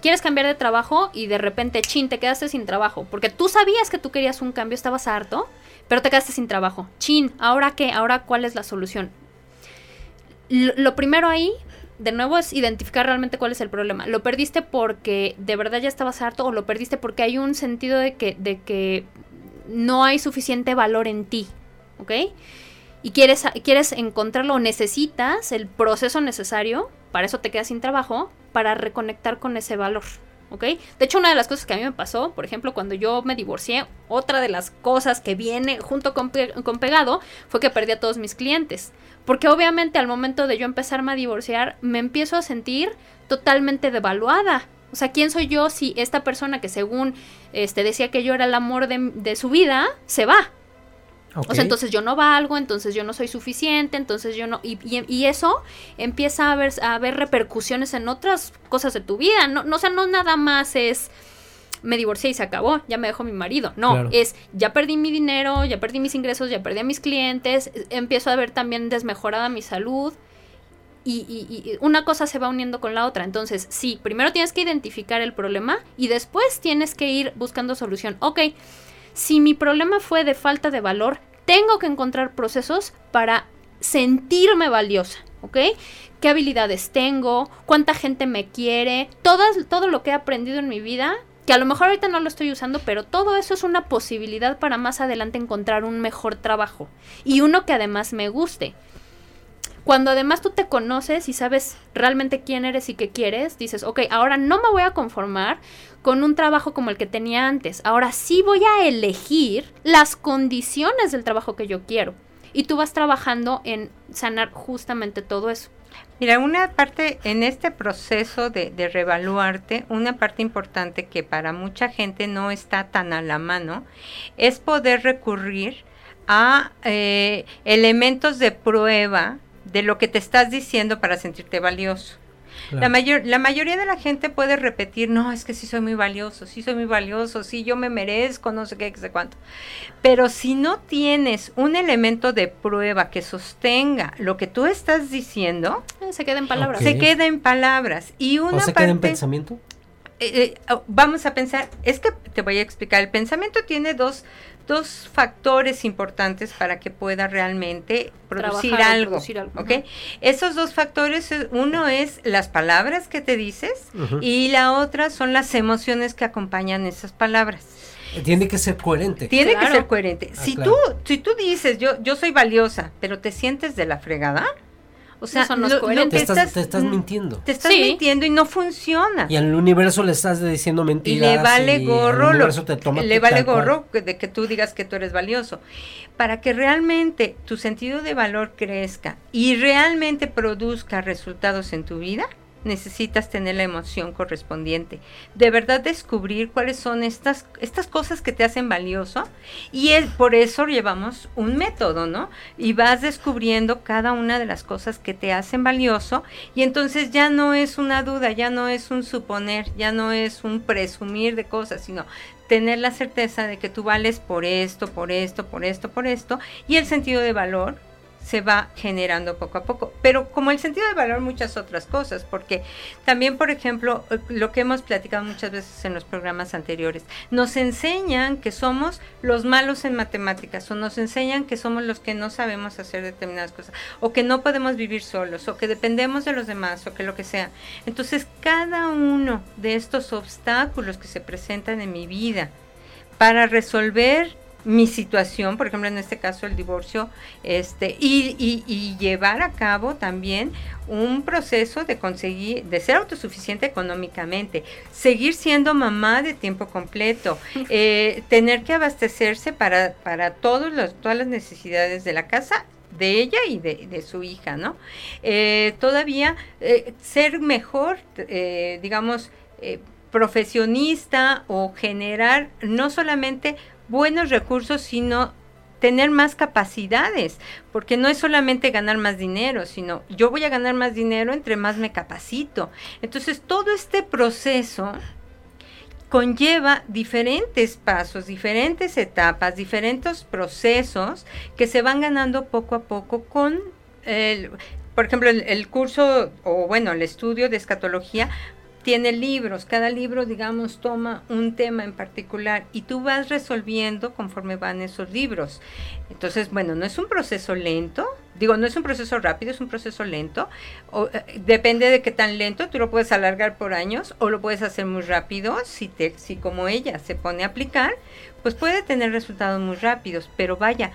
quieres cambiar de trabajo y de repente, chin, te quedaste sin trabajo. Porque tú sabías que tú querías un cambio, estabas harto, pero te quedaste sin trabajo. Chin, ¿ahora qué? ¿Ahora cuál es la solución? Lo, lo primero ahí, de nuevo, es identificar realmente cuál es el problema. ¿Lo perdiste porque de verdad ya estabas harto o lo perdiste porque hay un sentido de que, de que no hay suficiente valor en ti? ¿Ok? Y quieres, quieres encontrarlo necesitas el proceso necesario, para eso te quedas sin trabajo, para reconectar con ese valor. ¿Ok? De hecho, una de las cosas que a mí me pasó, por ejemplo, cuando yo me divorcié, otra de las cosas que viene junto con, con pegado fue que perdí a todos mis clientes. Porque obviamente al momento de yo empezarme a divorciar, me empiezo a sentir totalmente devaluada. O sea, ¿quién soy yo si esta persona que según este, decía que yo era el amor de, de su vida, se va? O sea, entonces yo no valgo, entonces yo no soy suficiente, entonces yo no... Y, y- y eso empieza a haber, a haber repercusiones en otras cosas de tu vida. No, no, o sea, no nada más es... Me divorcié y se acabó, ya me dejó mi marido. No, Claro. es ya perdí mi dinero, ya perdí mis ingresos, ya perdí a mis clientes, eh, empiezo a ver también desmejorada mi salud. Y, y- y una cosa se va uniendo con la otra. Entonces, sí, primero tienes que identificar el problema y después tienes que ir buscando solución. Ok, si mi problema fue de falta de valor, tengo que encontrar procesos para sentirme valiosa, ¿ok? ¿Qué habilidades tengo? ¿Cuánta gente me quiere? Todas, todo lo que he aprendido en mi vida, que a lo mejor ahorita no lo estoy usando, pero todo eso es una posibilidad para más adelante encontrar un mejor trabajo y uno que además me guste. Cuando además tú te conoces y sabes realmente quién eres y qué quieres, dices, ok, ahora no me voy a conformar con un trabajo como el que tenía antes. Ahora sí voy a elegir las condiciones del trabajo que yo quiero. Y tú vas trabajando en sanar justamente todo eso. Mira, una parte en este proceso de, de, revaluarte, una parte importante que para mucha gente no está tan a la mano, es poder recurrir a eh, elementos de prueba de lo que te estás diciendo para sentirte valioso. La, mayor, la mayoría de la gente puede repetir, no, es que sí soy muy valioso, sí soy muy valioso, sí yo me merezco, no sé qué, qué sé cuánto. Pero si no tienes un elemento de prueba que sostenga lo que tú estás diciendo, eh, se queda en palabras. Se queda en palabras. Y una ¿O se parte, queda en pensamiento? eh, eh, vamos a pensar, es que te voy a explicar, el pensamiento tiene dos, dos factores importantes para que pueda realmente producir Trabajar algo. producir. Esos dos factores, eh, uno es las palabras que te dices y la otra son las emociones que acompañan esas palabras. Tiene que ser coherente. Tiene Claro. que ser coherente. Ah, si claro. tú si tú dices yo yo soy valiosa, pero te sientes de la fregada, o sea, no lo- lo Te estás, te estás mintiendo. te estás Sí. mintiendo y no funciona. Y al universo le estás diciendo Y mentiras. le vale y gorro, lo- universo te toma le vale gorro que- de que tú digas que tú eres valioso. Para que realmente tu sentido de valor crezca y realmente produzca resultados en tu vida, necesitas tener la emoción correspondiente. De verdad descubrir cuáles son estas, estas cosas que te hacen valioso y es, por eso llevamos un método, ¿no? Y vas descubriendo cada una de las cosas que te hacen valioso y entonces ya no es una duda, ya no es un suponer, ya no es un presumir de cosas, sino tener la certeza de que tú vales por esto, por esto, por esto, por esto y el sentido de valor se va generando poco a poco. Pero como el sentido de valor, muchas otras cosas, porque también, por ejemplo, lo que hemos platicado muchas veces en los programas anteriores, nos enseñan que somos los malos en matemáticas, o nos enseñan que somos los que no sabemos hacer determinadas cosas, o que no podemos vivir solos, o que dependemos de los demás, o que lo que sea. Entonces, cada uno de estos obstáculos que se presentan en mi vida para resolver mi situación, por ejemplo en este caso el divorcio, este, y, y- y llevar a cabo también un proceso de conseguir, de ser autosuficiente económicamente, seguir siendo mamá de tiempo completo, eh, tener que abastecerse para, para todos los, todas las necesidades de la casa de ella y de, de su hija, ¿no? Eh, todavía eh, ser mejor, digamos, profesionista o generar no solamente buenos recursos, sino tener más capacidades, porque no es solamente ganar más dinero, sino yo voy a ganar más dinero entre más me capacito. Entonces, todo este proceso conlleva diferentes pasos, diferentes etapas, diferentes procesos que se van ganando poco a poco con el, por ejemplo, el, el curso o bueno, el estudio de escatología tiene libros, cada libro, digamos, toma un tema en particular y tú vas resolviendo conforme van esos libros. Entonces, bueno, no es un proceso lento, digo, no es un proceso rápido, es un proceso lento. Eh, depende de qué tan lento, tú lo puedes alargar por años o lo puedes hacer muy rápido, si, te, si como ella se pone a aplicar, pues puede tener resultados muy rápidos, pero vaya,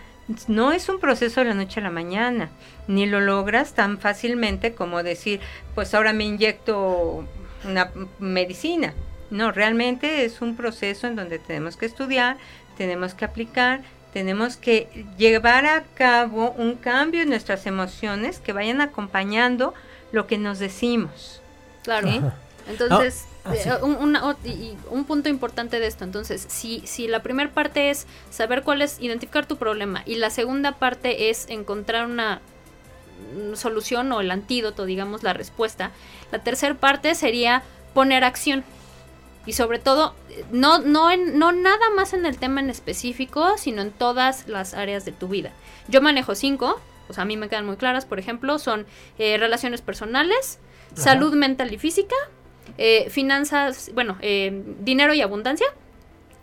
no es un proceso de la noche a la mañana, ni lo logras tan fácilmente como decir, pues ahora me inyecto una medicina. No, realmente es un proceso en donde tenemos que estudiar, tenemos que aplicar, tenemos que llevar a cabo un cambio en nuestras emociones que vayan acompañando lo que nos decimos. Claro. ¿sí? Entonces, Ah, eh, sí. un, una- un punto importante de esto, entonces, si, si la primera parte es saber cuál es, identificar tu problema, y la segunda parte es encontrar una solución o el antídoto, digamos, la respuesta, la tercera parte sería poner acción. Y sobre todo, no, no, en, no nada más en el tema en específico, sino en todas las áreas de tu vida. Yo manejo cinco, o sea, a mí me quedan muy claras, por ejemplo, son eh, relaciones personales, Ajá. salud mental y física, eh, finanzas, bueno, eh, dinero y abundancia,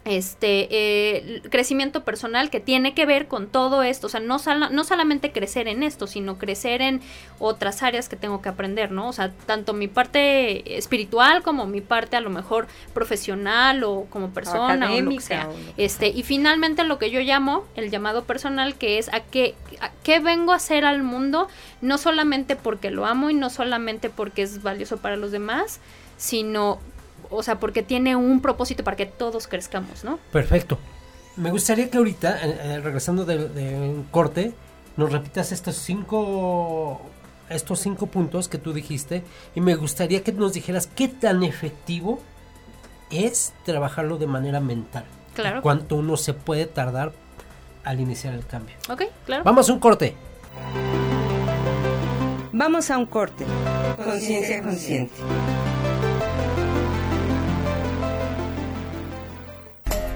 este eh, crecimiento personal que tiene que ver con todo esto, o sea, no, sala- no solamente crecer en esto, sino crecer en otras áreas que tengo que aprender, ¿no? O sea, tanto mi parte espiritual como mi parte a lo mejor profesional o como persona o lo que sea. o Este, y finalmente lo que yo llamo el llamado personal, que es a qué, a qué vengo a hacer al mundo, no solamente porque lo amo y no solamente porque es valioso para los demás, sino, o sea, porque tiene un propósito para que todos crezcamos, ¿no? Perfecto. Me gustaría que ahorita, eh, eh, regresando de, de un corte, nos repitas estos cinco estos cinco puntos que tú dijiste y me gustaría que nos dijeras qué tan efectivo es trabajarlo de manera mental. Claro. Cuánto uno se puede tardar al iniciar el cambio. Ok, claro. Vamos a un corte. Vamos a un corte. Conciencia consciente.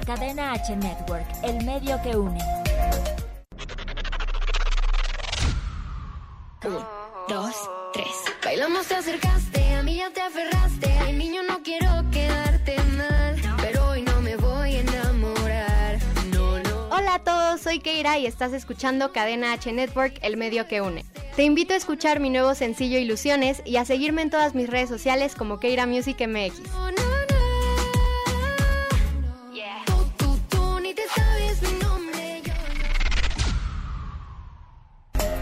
Cadena H Network, el medio que une. dos, tres. Bailamos, te acercaste, a mí ya te aferraste. Ay, niño, no quiero quedarte mal, pero hoy no me voy a enamorar. No, no. Hola a todos, soy Keira y estás escuchando Cadena H Network, el medio que une. Te invito a escuchar mi nuevo sencillo Ilusiones y a seguirme en todas mis redes sociales como Keira Music MX.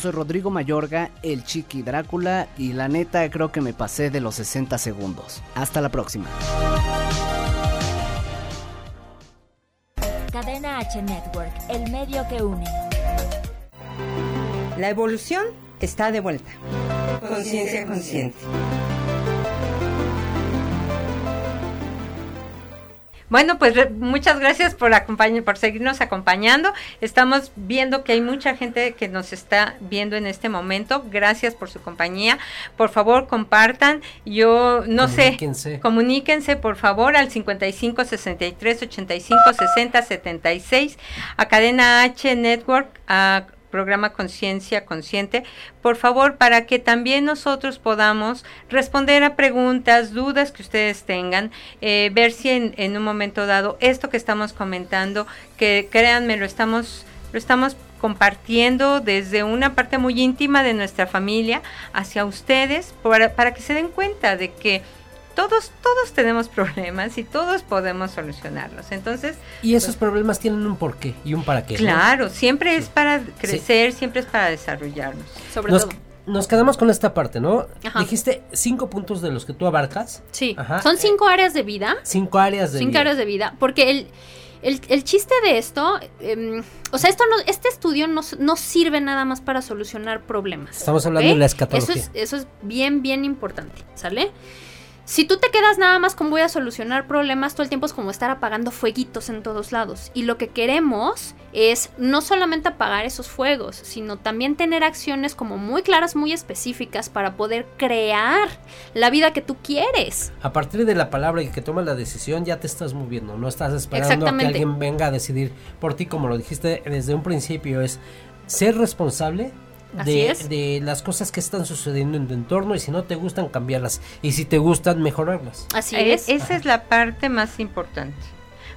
Soy Rodrigo Mayorga, el Chiqui Drácula, y la neta creo que me pasé de los 60 segundos. Hasta la próxima. Cadena H Network, el medio que une. La evolución está de vuelta. Conciencia consciente. Bueno, pues re- muchas gracias por por seguirnos acompañando. estamos viendo que hay mucha gente que nos está viendo en este momento. Gracias por su compañía. Por favor, compartan. Yo no Comuníquense. sé, comuníquense por favor al 55 63 85 60 76 a Cadena H Network a programa Conciencia Consciente, por favor, para que también nosotros podamos responder a preguntas, dudas que ustedes tengan, eh, ver si en, en un momento dado esto que estamos comentando, que créanme, lo estamos, lo estamos compartiendo desde una parte muy íntima de nuestra familia hacia ustedes, para, para que se den cuenta de que todos, todos tenemos problemas y todos podemos solucionarlos. Entonces, Y esos problemas tienen un porqué y un para qué. ¿no? Claro, siempre es para crecer, siempre es para desarrollarnos. Sobre Nos, todo. nos quedamos con esta parte, ¿no? Ajá. Dijiste cinco puntos de los que tú abarcas. Sí, Ajá. son cinco áreas de vida. Cinco áreas de cinco vida. áreas de vida. Porque el, el, el chiste de esto, em, o sea, esto no, este estudio no, no sirve nada más para solucionar problemas. Estamos hablando de la escatología. Eso es, eso es bien, bien importante, ¿sale? Si tú te quedas nada más con voy a solucionar problemas, todo el tiempo es como estar apagando fueguitos en todos lados. Y lo que queremos es no solamente apagar esos fuegos, sino también tener acciones como muy claras, muy específicas para poder crear la vida que tú quieres. A partir de la palabra y que tomas la decisión, ya te estás moviendo. No estás esperando a que alguien venga a decidir por ti, como lo dijiste desde un principio. Es ser responsable. De, es. de las cosas que están sucediendo en tu entorno y si no te gustan cambiarlas y si te gustan mejorarlas. Así Eh, es. Esa es la parte más importante.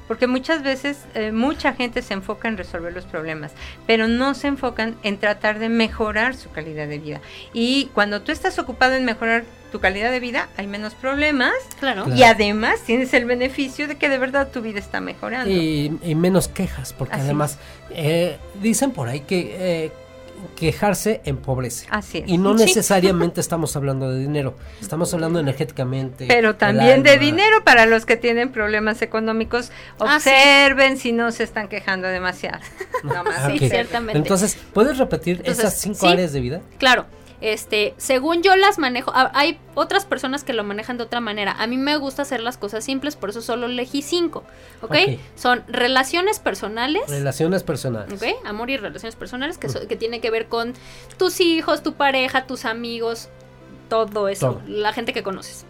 Porque muchas veces eh, mucha gente se enfoca en resolver los problemas, pero no se enfocan en tratar de mejorar su calidad de vida. Y cuando tú estás ocupado en mejorar tu calidad de vida, hay menos problemas Claro. y además tienes el beneficio de que de verdad tu vida está mejorando. Y, y menos quejas, porque Así además eh, dicen por ahí que eh, quejarse empobrece. Así es. Y no Sí. necesariamente estamos hablando de dinero, estamos hablando energéticamente. Pero también de dinero para los que tienen problemas económicos. Ah, sí. Observen si no se están quejando demasiado. No más. Sí, ciertamente. Entonces, ¿puedes repetir Entonces, esas cinco sí. áreas de vida? Claro. Este, según yo las manejo, hay otras personas que lo manejan de otra manera. A mí me gusta hacer las cosas simples, por eso solo elegí cinco. ¿Ok? Ok. Son relaciones personales. Relaciones personales. ¿Ok? Amor y relaciones personales que, so- que tiene que ver con tus hijos, tu pareja, tus amigos, todo eso, Todo. la gente que conoces.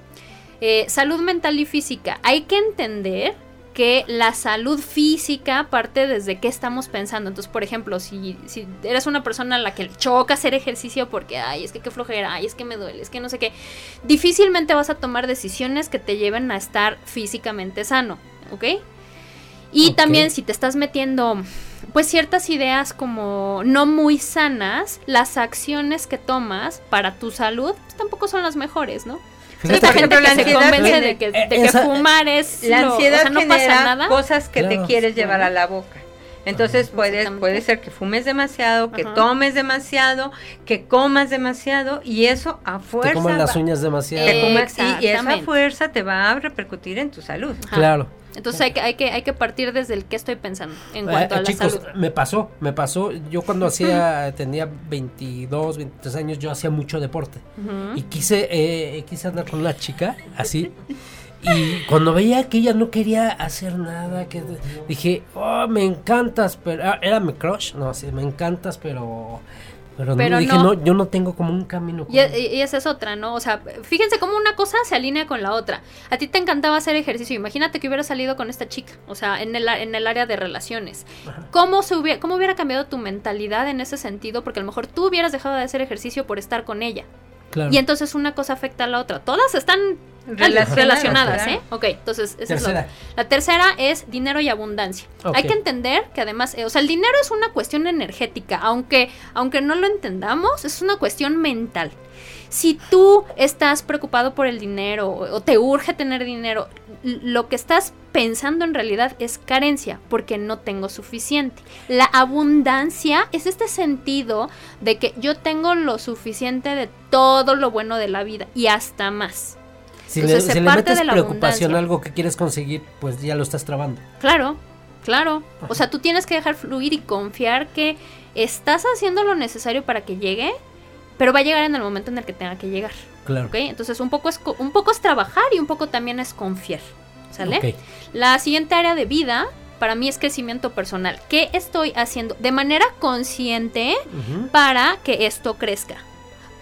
Eh, salud mental y física. Hay que entender que la salud física parte desde qué estamos pensando. Entonces, por ejemplo, si, si eres una persona a la que le choca hacer ejercicio porque, ay, es que qué flojera, ay, es que me duele, es que no sé qué, difícilmente vas a tomar decisiones que te lleven a estar físicamente sano, ¿ok? Y también si te estás metiendo pues ciertas ideas como no muy sanas, las acciones que tomas para tu salud pues, tampoco son las mejores, ¿no? Fíjate Esta gente que la se ansiedad convence de que, de eh, que esa- fumar es La lo- ansiedad o sea, no pasa genera nada. cosas que Claro. te quieres llevar a la boca. Entonces puede, puede ser que fumes demasiado, que Ajá. tomes demasiado, que comas demasiado y eso a fuerza Te coman las va- uñas demasiado. te comas- y- y, fuerza te va a repercutir en tu salud. Ajá. Claro. Entonces hay que, hay que, hay que partir desde el que estoy pensando en Eh, cuanto a la chicos, salud. me pasó, me pasó. Yo cuando hacía, tenía 22, 23 años, yo hacía mucho deporte. Y quise, eh, quise andar con una chica, así. Y cuando veía que ella no quería hacer nada, que dije, oh, me encantas, pero ah, era mi crush, no, sí, me encantas, pero, pero, Pero no, dije, no. no, yo no tengo como un camino. Y, y esa es otra, ¿no? O sea, fíjense cómo una cosa se alinea con la otra. A ti te encantaba hacer ejercicio. Imagínate que hubiera salido con esta chica, o sea, en el, en el área de relaciones. ¿Cómo, se hubiera, ¿Cómo hubiera cambiado tu mentalidad en ese sentido? Porque a lo mejor tú hubieras dejado de hacer ejercicio por estar con ella. Claro. Y entonces una cosa afecta a la otra. Todas están Relacionadas. ¿eh? Ok, entonces esa es la, Tercera. la tercera es dinero y abundancia. Hay que entender que además, eh, o sea, el dinero es una cuestión energética, aunque, aunque no lo entendamos, es una cuestión mental. Si tú estás preocupado por el dinero o, o te urge tener dinero, lo que estás pensando en realidad es carencia, porque no tengo suficiente. La abundancia es este sentido de que yo tengo lo suficiente de todo lo bueno de la vida y hasta más. Si Entonces, le, se si le parte metes de la preocupación a algo que quieres conseguir, pues ya lo estás trabando. Claro, claro. O sea, tú tienes que dejar fluir y confiar que estás haciendo lo necesario para que llegue, pero va a llegar en el momento en el que tenga que llegar. Claro. ¿ok? Entonces, un poco, es, un poco es trabajar y un poco también es confiar. ¿Sale? La siguiente área de vida para mí es crecimiento personal. ¿Qué estoy haciendo de manera consciente para que esto crezca?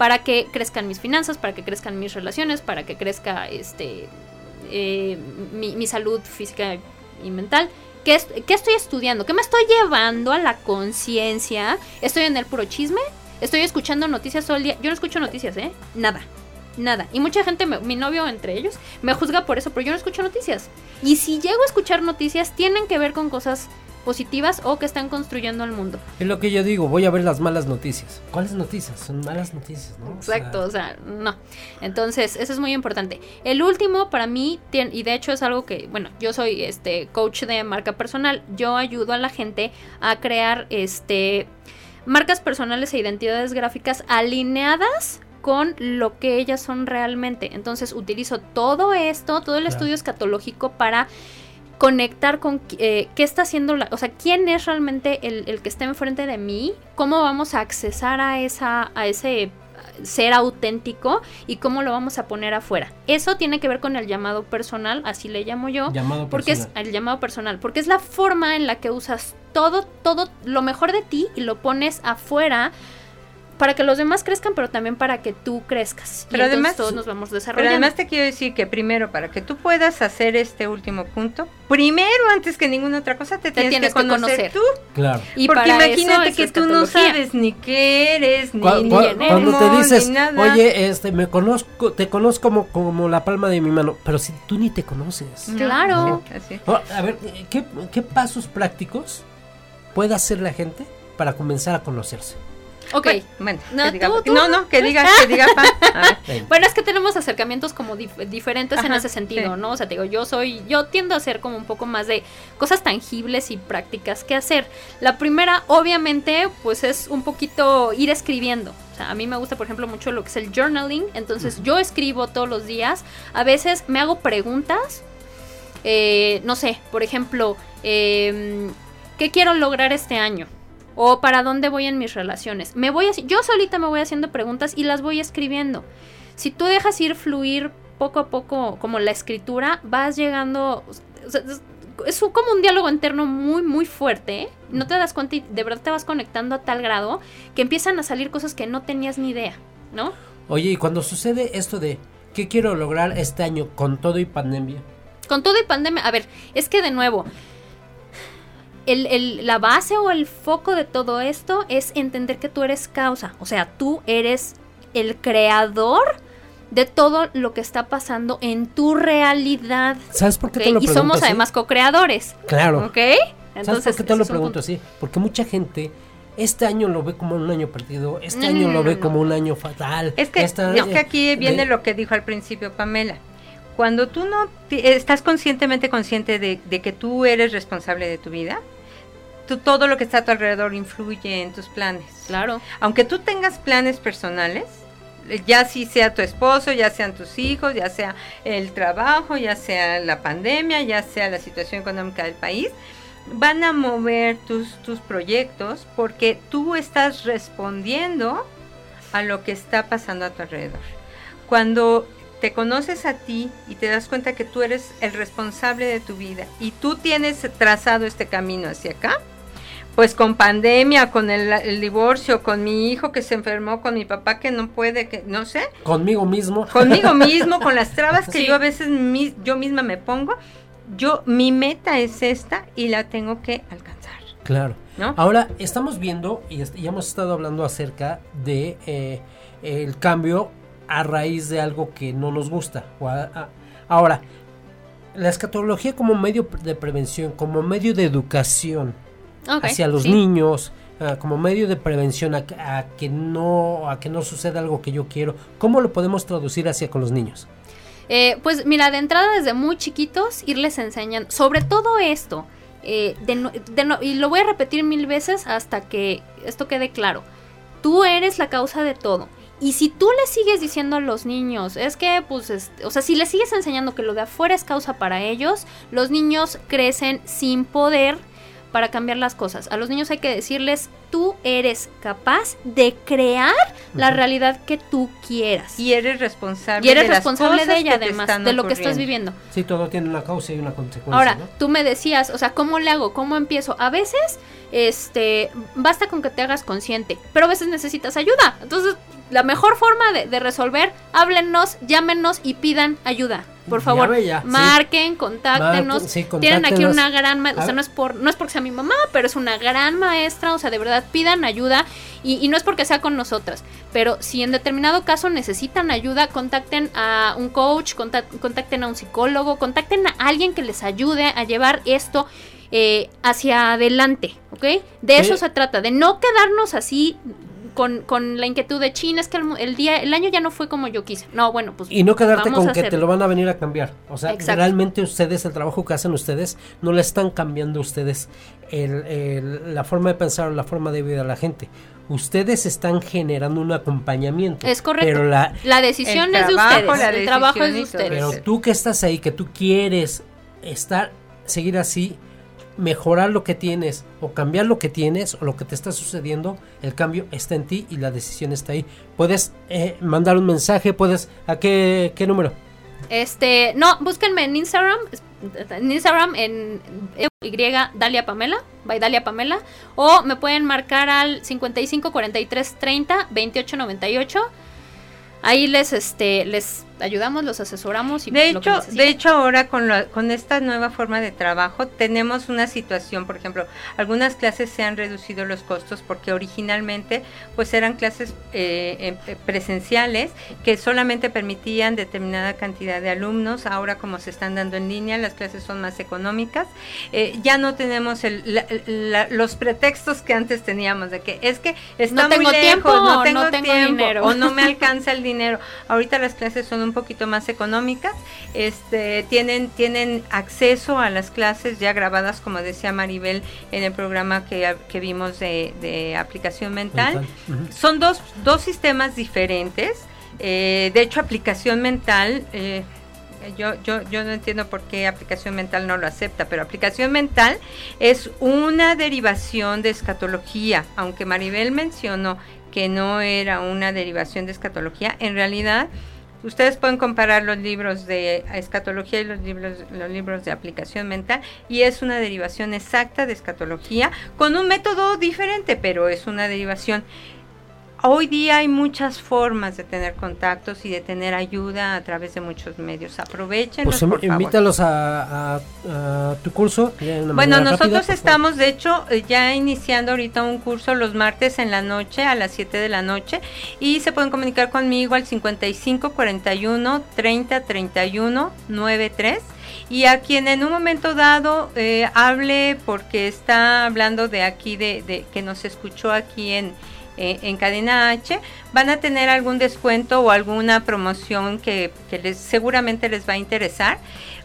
Para que crezcan mis finanzas, para que crezcan mis relaciones, para que crezca este eh, mi, mi salud física y mental. ¿Qué, es- qué estoy estudiando? ¿Qué me estoy llevando a la conciencia? ¿Estoy en el puro chisme? ¿Estoy escuchando noticias todo el día? Yo no escucho noticias, ¿eh? Nada. Nada. Y mucha gente, mi novio entre ellos, me juzga por eso, pero yo no escucho noticias. Y si llego a escuchar noticias, tienen que ver con cosas positivas o que están construyendo el mundo. Es lo que yo digo, voy a ver las malas noticias. ¿Cuáles noticias? Son malas noticias, ¿no? O sea, Exacto, o sea, no. Entonces, eso es muy importante. El último para mí, y de hecho es algo que, bueno, yo soy este coach de marca personal, yo ayudo a la gente a crear este marcas personales e identidades gráficas alineadas con lo que ellas son realmente. Entonces, utilizo todo esto, todo el Claro. estudio escatológico para conectar con eh, qué está haciendo la, o sea, quién es realmente el, el que está enfrente de mí, cómo vamos a accesar a esa, a ese ser auténtico y cómo lo vamos a poner afuera. Eso tiene que ver con el llamado personal, así le llamo yo, Llamado porque personal. es el llamado personal, porque es la forma en la que usas todo, todo lo mejor de ti y lo pones afuera para que los demás crezcan, pero también para que tú crezcas. Pero además- todos nos vamos Pero desarrollando. además te quiero decir que primero, para que tú puedas hacer este último punto, primero, antes que ninguna otra cosa, te, tienes, tienes que que conocer, tú. Claro. Y Porque para imagínate eso que tú no sabes ni qué eres, ni, ni quién cuando te eres, dices, oye, este, me conozco, te conozco como, como la palma de mi mano, pero si tú ni te conoces. No, Claro. Oh, a ver, ¿qué, qué pasos prácticos puede hacer la gente para comenzar a conocerse? Ok. Bueno, No, que diga, tú, tú, no, no, que diga, que diga. Bueno, es que tenemos acercamientos como dif- diferentes en ese sentido, sí. ¿no? O sea, te digo, yo soy, yo tiendo a hacer como un poco más de cosas tangibles y prácticas que hacer. La primera, obviamente, pues es un poquito ir escribiendo. O sea, a mí me gusta, por ejemplo, mucho lo que es el journaling. Entonces, yo escribo todos los días. A veces me hago preguntas. eh, no sé, por ejemplo, em, ¿qué quiero lograr este año? O para dónde voy en mis relaciones. Me voy yo solita me voy haciendo preguntas y las voy escribiendo. Si tú dejas ir fluir poco a poco como la escritura, vas llegando o sea, es- como un diálogo interno muy muy fuerte, ¿eh? no te das cuenta y de verdad te vas conectando a tal grado que empiezan a salir cosas que no tenías ni idea, ¿no? Oye, y cuando sucede esto de qué quiero lograr este año con todo y pandemia, Con todo y pandemia, a ver, es que de nuevo, el, el- la base o el foco de todo esto es entender que tú eres causa, o sea, tú eres el creador de todo lo que está pasando en tu realidad. ¿sabes por qué te lo Y pregunto somos así? además co-creadores. Claro. ¿Ok? ¿Sabes por qué te lo pregunto así? Porque mucha gente este año lo ve como un año perdido, este No, año no, lo ve no. como un año fatal. Es que, esta- es que eh, aquí viene de- lo que dijo al principio Pamela. Cuando tú no te- estás conscientemente consciente de, de que tú eres responsable de tu vida, tú, todo lo que está a tu alrededor influye en tus planes. Claro. Aunque tú tengas planes personales, eh, ya si sea tu esposo, ya sean tus hijos, ya sea el trabajo, ya sea la pandemia, ya sea la situación económica del país, van a mover tus, tus proyectos porque tú estás respondiendo a lo que está pasando a tu alrededor. Cuando te conoces a ti y te das cuenta que tú eres el responsable de tu vida y tú tienes trazado este camino hacia acá, pues con pandemia, con el, el divorcio, con mi hijo que se enfermó, con mi papá que no puede, que no sé, conmigo mismo. conmigo mismo, con las trabas que Sí. yo a veces mi- yo misma me pongo, yo mi meta es esta y la tengo que alcanzar. Claro. ¿No? Ahora estamos viendo y est- ya hemos estado hablando acerca de eh, el cambio a raíz de algo que no nos gusta. O a- a- ahora, la escatología como medio de prevención, como medio de educación Ok, hacia los sí. niños, ah, como medio de prevención a, que- a que no a que no suceda algo que yo quiero, ¿cómo lo podemos traducir hacia con los niños? Eh, pues mira, de entrada desde muy chiquitos irles enseñan sobre todo esto. eh, de no- de no- y lo voy a repetir mil veces hasta que esto quede claro. Tú eres la causa de todo. Y si tú le sigues diciendo a los niños, es que, pues, este, o sea, si les sigues enseñando que lo de afuera es causa para ellos, los niños crecen sin poder para cambiar las cosas. A los niños hay que decirles, tú eres capaz de crear la realidad que tú quieras. Y eres responsable Y eres de las responsable de ella, además, de lo que estás viviendo. Sí, todo tiene una causa y una consecuencia. Ahora, ¿no? tú me decías, o sea, ¿cómo le hago? ¿Cómo empiezo? A veces, este, basta con que te hagas consciente, pero a veces necesitas ayuda. Entonces, la mejor forma de, de resolver, háblenos, llámenos y pidan ayuda. Por favor, ve, ya, sí. marquen, contáctenos. Marquen, sí, Tienen aquí una gran, ma- o sea, no es por, no es porque sea mi mamá, pero es una gran maestra, o sea, de verdad pidan ayuda y, y no es porque sea con nosotras, pero si en determinado caso necesitan ayuda, contacten a un coach, contac- contacten a un psicólogo, contacten a alguien que les ayude a llevar esto eh, hacia adelante, ¿ok? De Sí. eso se trata, de no quedarnos así con, con la inquietud de China, es que el, mu- el día, el año ya no fue como yo quise. No, bueno, pues Y no quedarte vamos con que te lo van a venir a cambiar. O sea, Exacto. realmente ustedes, el trabajo que hacen ustedes, no le están cambiando a ustedes el- el- la forma de pensar o la forma de vida a la gente. Ustedes están generando un acompañamiento. Es correcto. Pero, la, La decisión es de ustedes. el trabajo es de ustedes. pero tú que estás ahí, que tú quieres estar, seguir así, mejorar lo que tienes o cambiar lo que tienes o lo que te está sucediendo, el cambio está en ti y la decisión está ahí. Puedes eh, mandar un mensaje, puedes... ¿A qué, qué número? Este, no, búsquenme en Instagram, en Instagram en Y Dalia Pamela, by Dalia Pamela, o me pueden marcar al 55 43 30 28 98. Ahí les este les ayudamos, los asesoramos y de lo que hecho, de hecho ahora con, la- con esta nueva forma de trabajo tenemos una situación, por ejemplo, algunas clases se han reducido los costos porque originalmente pues eran clases eh, em- eh, presenciales que solamente permitían determinada cantidad de alumnos. Ahora como se están dando en línea, las clases son más económicas. Eh, ya no tenemos el- la- la- los pretextos que antes teníamos de que es que está No tengo muy lejos, tiempo, no tengo no tengo tiempo, dinero. o no me alcanza el dinero. Ahorita las clases son un poquito más económicas, este, tienen, tienen acceso a las clases ya grabadas, como decía Maribel en el programa que, que vimos de, de aplicación mental. Mental, Son dos, dos sistemas diferentes. eh, de hecho, aplicación mental, eh, yo, yo, yo no entiendo por qué aplicación mental no lo acepta, pero aplicación mental es una derivación de escatología, aunque Maribel mencionó que no era una derivación de escatología, en realidad ustedes pueden comparar los libros de escatología y los libros, los libros de aplicación mental y es una derivación exacta de escatología con un método diferente, pero es una derivación. Hoy día hay muchas formas de tener contactos y de tener ayuda a través de muchos medios. Aprovechen. Pues por favor. invítalos a, a- a tu curso. Bueno, nosotros rápida, por estamos, de hecho, eh, ya iniciando ahorita un curso los martes en la noche, a las 7 de la noche, y se pueden comunicar conmigo al 55 41 30 31 93. Y a quien en un momento dado eh, hable, porque está hablando de aquí, de, de que nos escuchó aquí en, eh, en Cadena H, van a tener algún descuento o alguna promoción que, que les, seguramente les va a interesar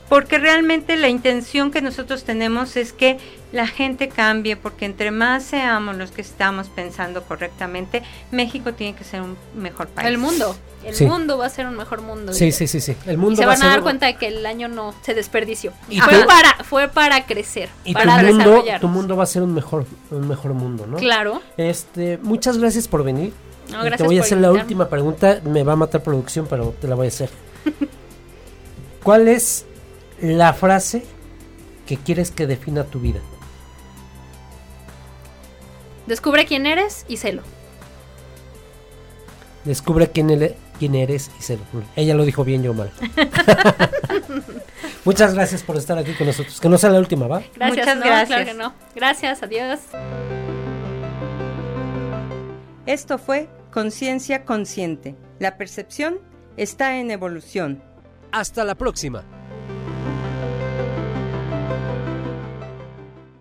porque realmente la intención que nosotros tenemos es que la gente cambie, porque entre más seamos los que estamos pensando correctamente, México tiene que ser un mejor país. El mundo, el Sí. mundo va a ser un mejor mundo. Sí, sí, sí, sí. El mundo y se va van a, ser- dar cuenta de que el año no se desperdició. Y fue tú- para fue para crecer, Y tu para mundo, desarrollar. tu mundo va a ser un mejor, un mejor mundo, ¿no? Claro. Este, muchas gracias por venir. No, Eh, te gracias voy a hacer la última pregunta. Me va a matar producción, pero te la voy a hacer. ¿Cuál es la frase que quieres que defina tu vida? Descubre quién eres y celo. Descubre quién, eres y se Ella lo dijo bien, yo mal. Muchas gracias por estar aquí con nosotros. Que no sea la última, ¿va? Gracias, Muchas no, gracias. claro que no. Gracias, adiós. Esto fue Conciencia Consciente. La percepción está en evolución. Hasta la próxima.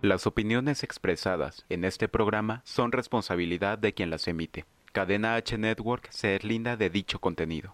Las opiniones expresadas en este programa son responsabilidad de quien las emite. Cadena H Network se deslinda de dicho contenido.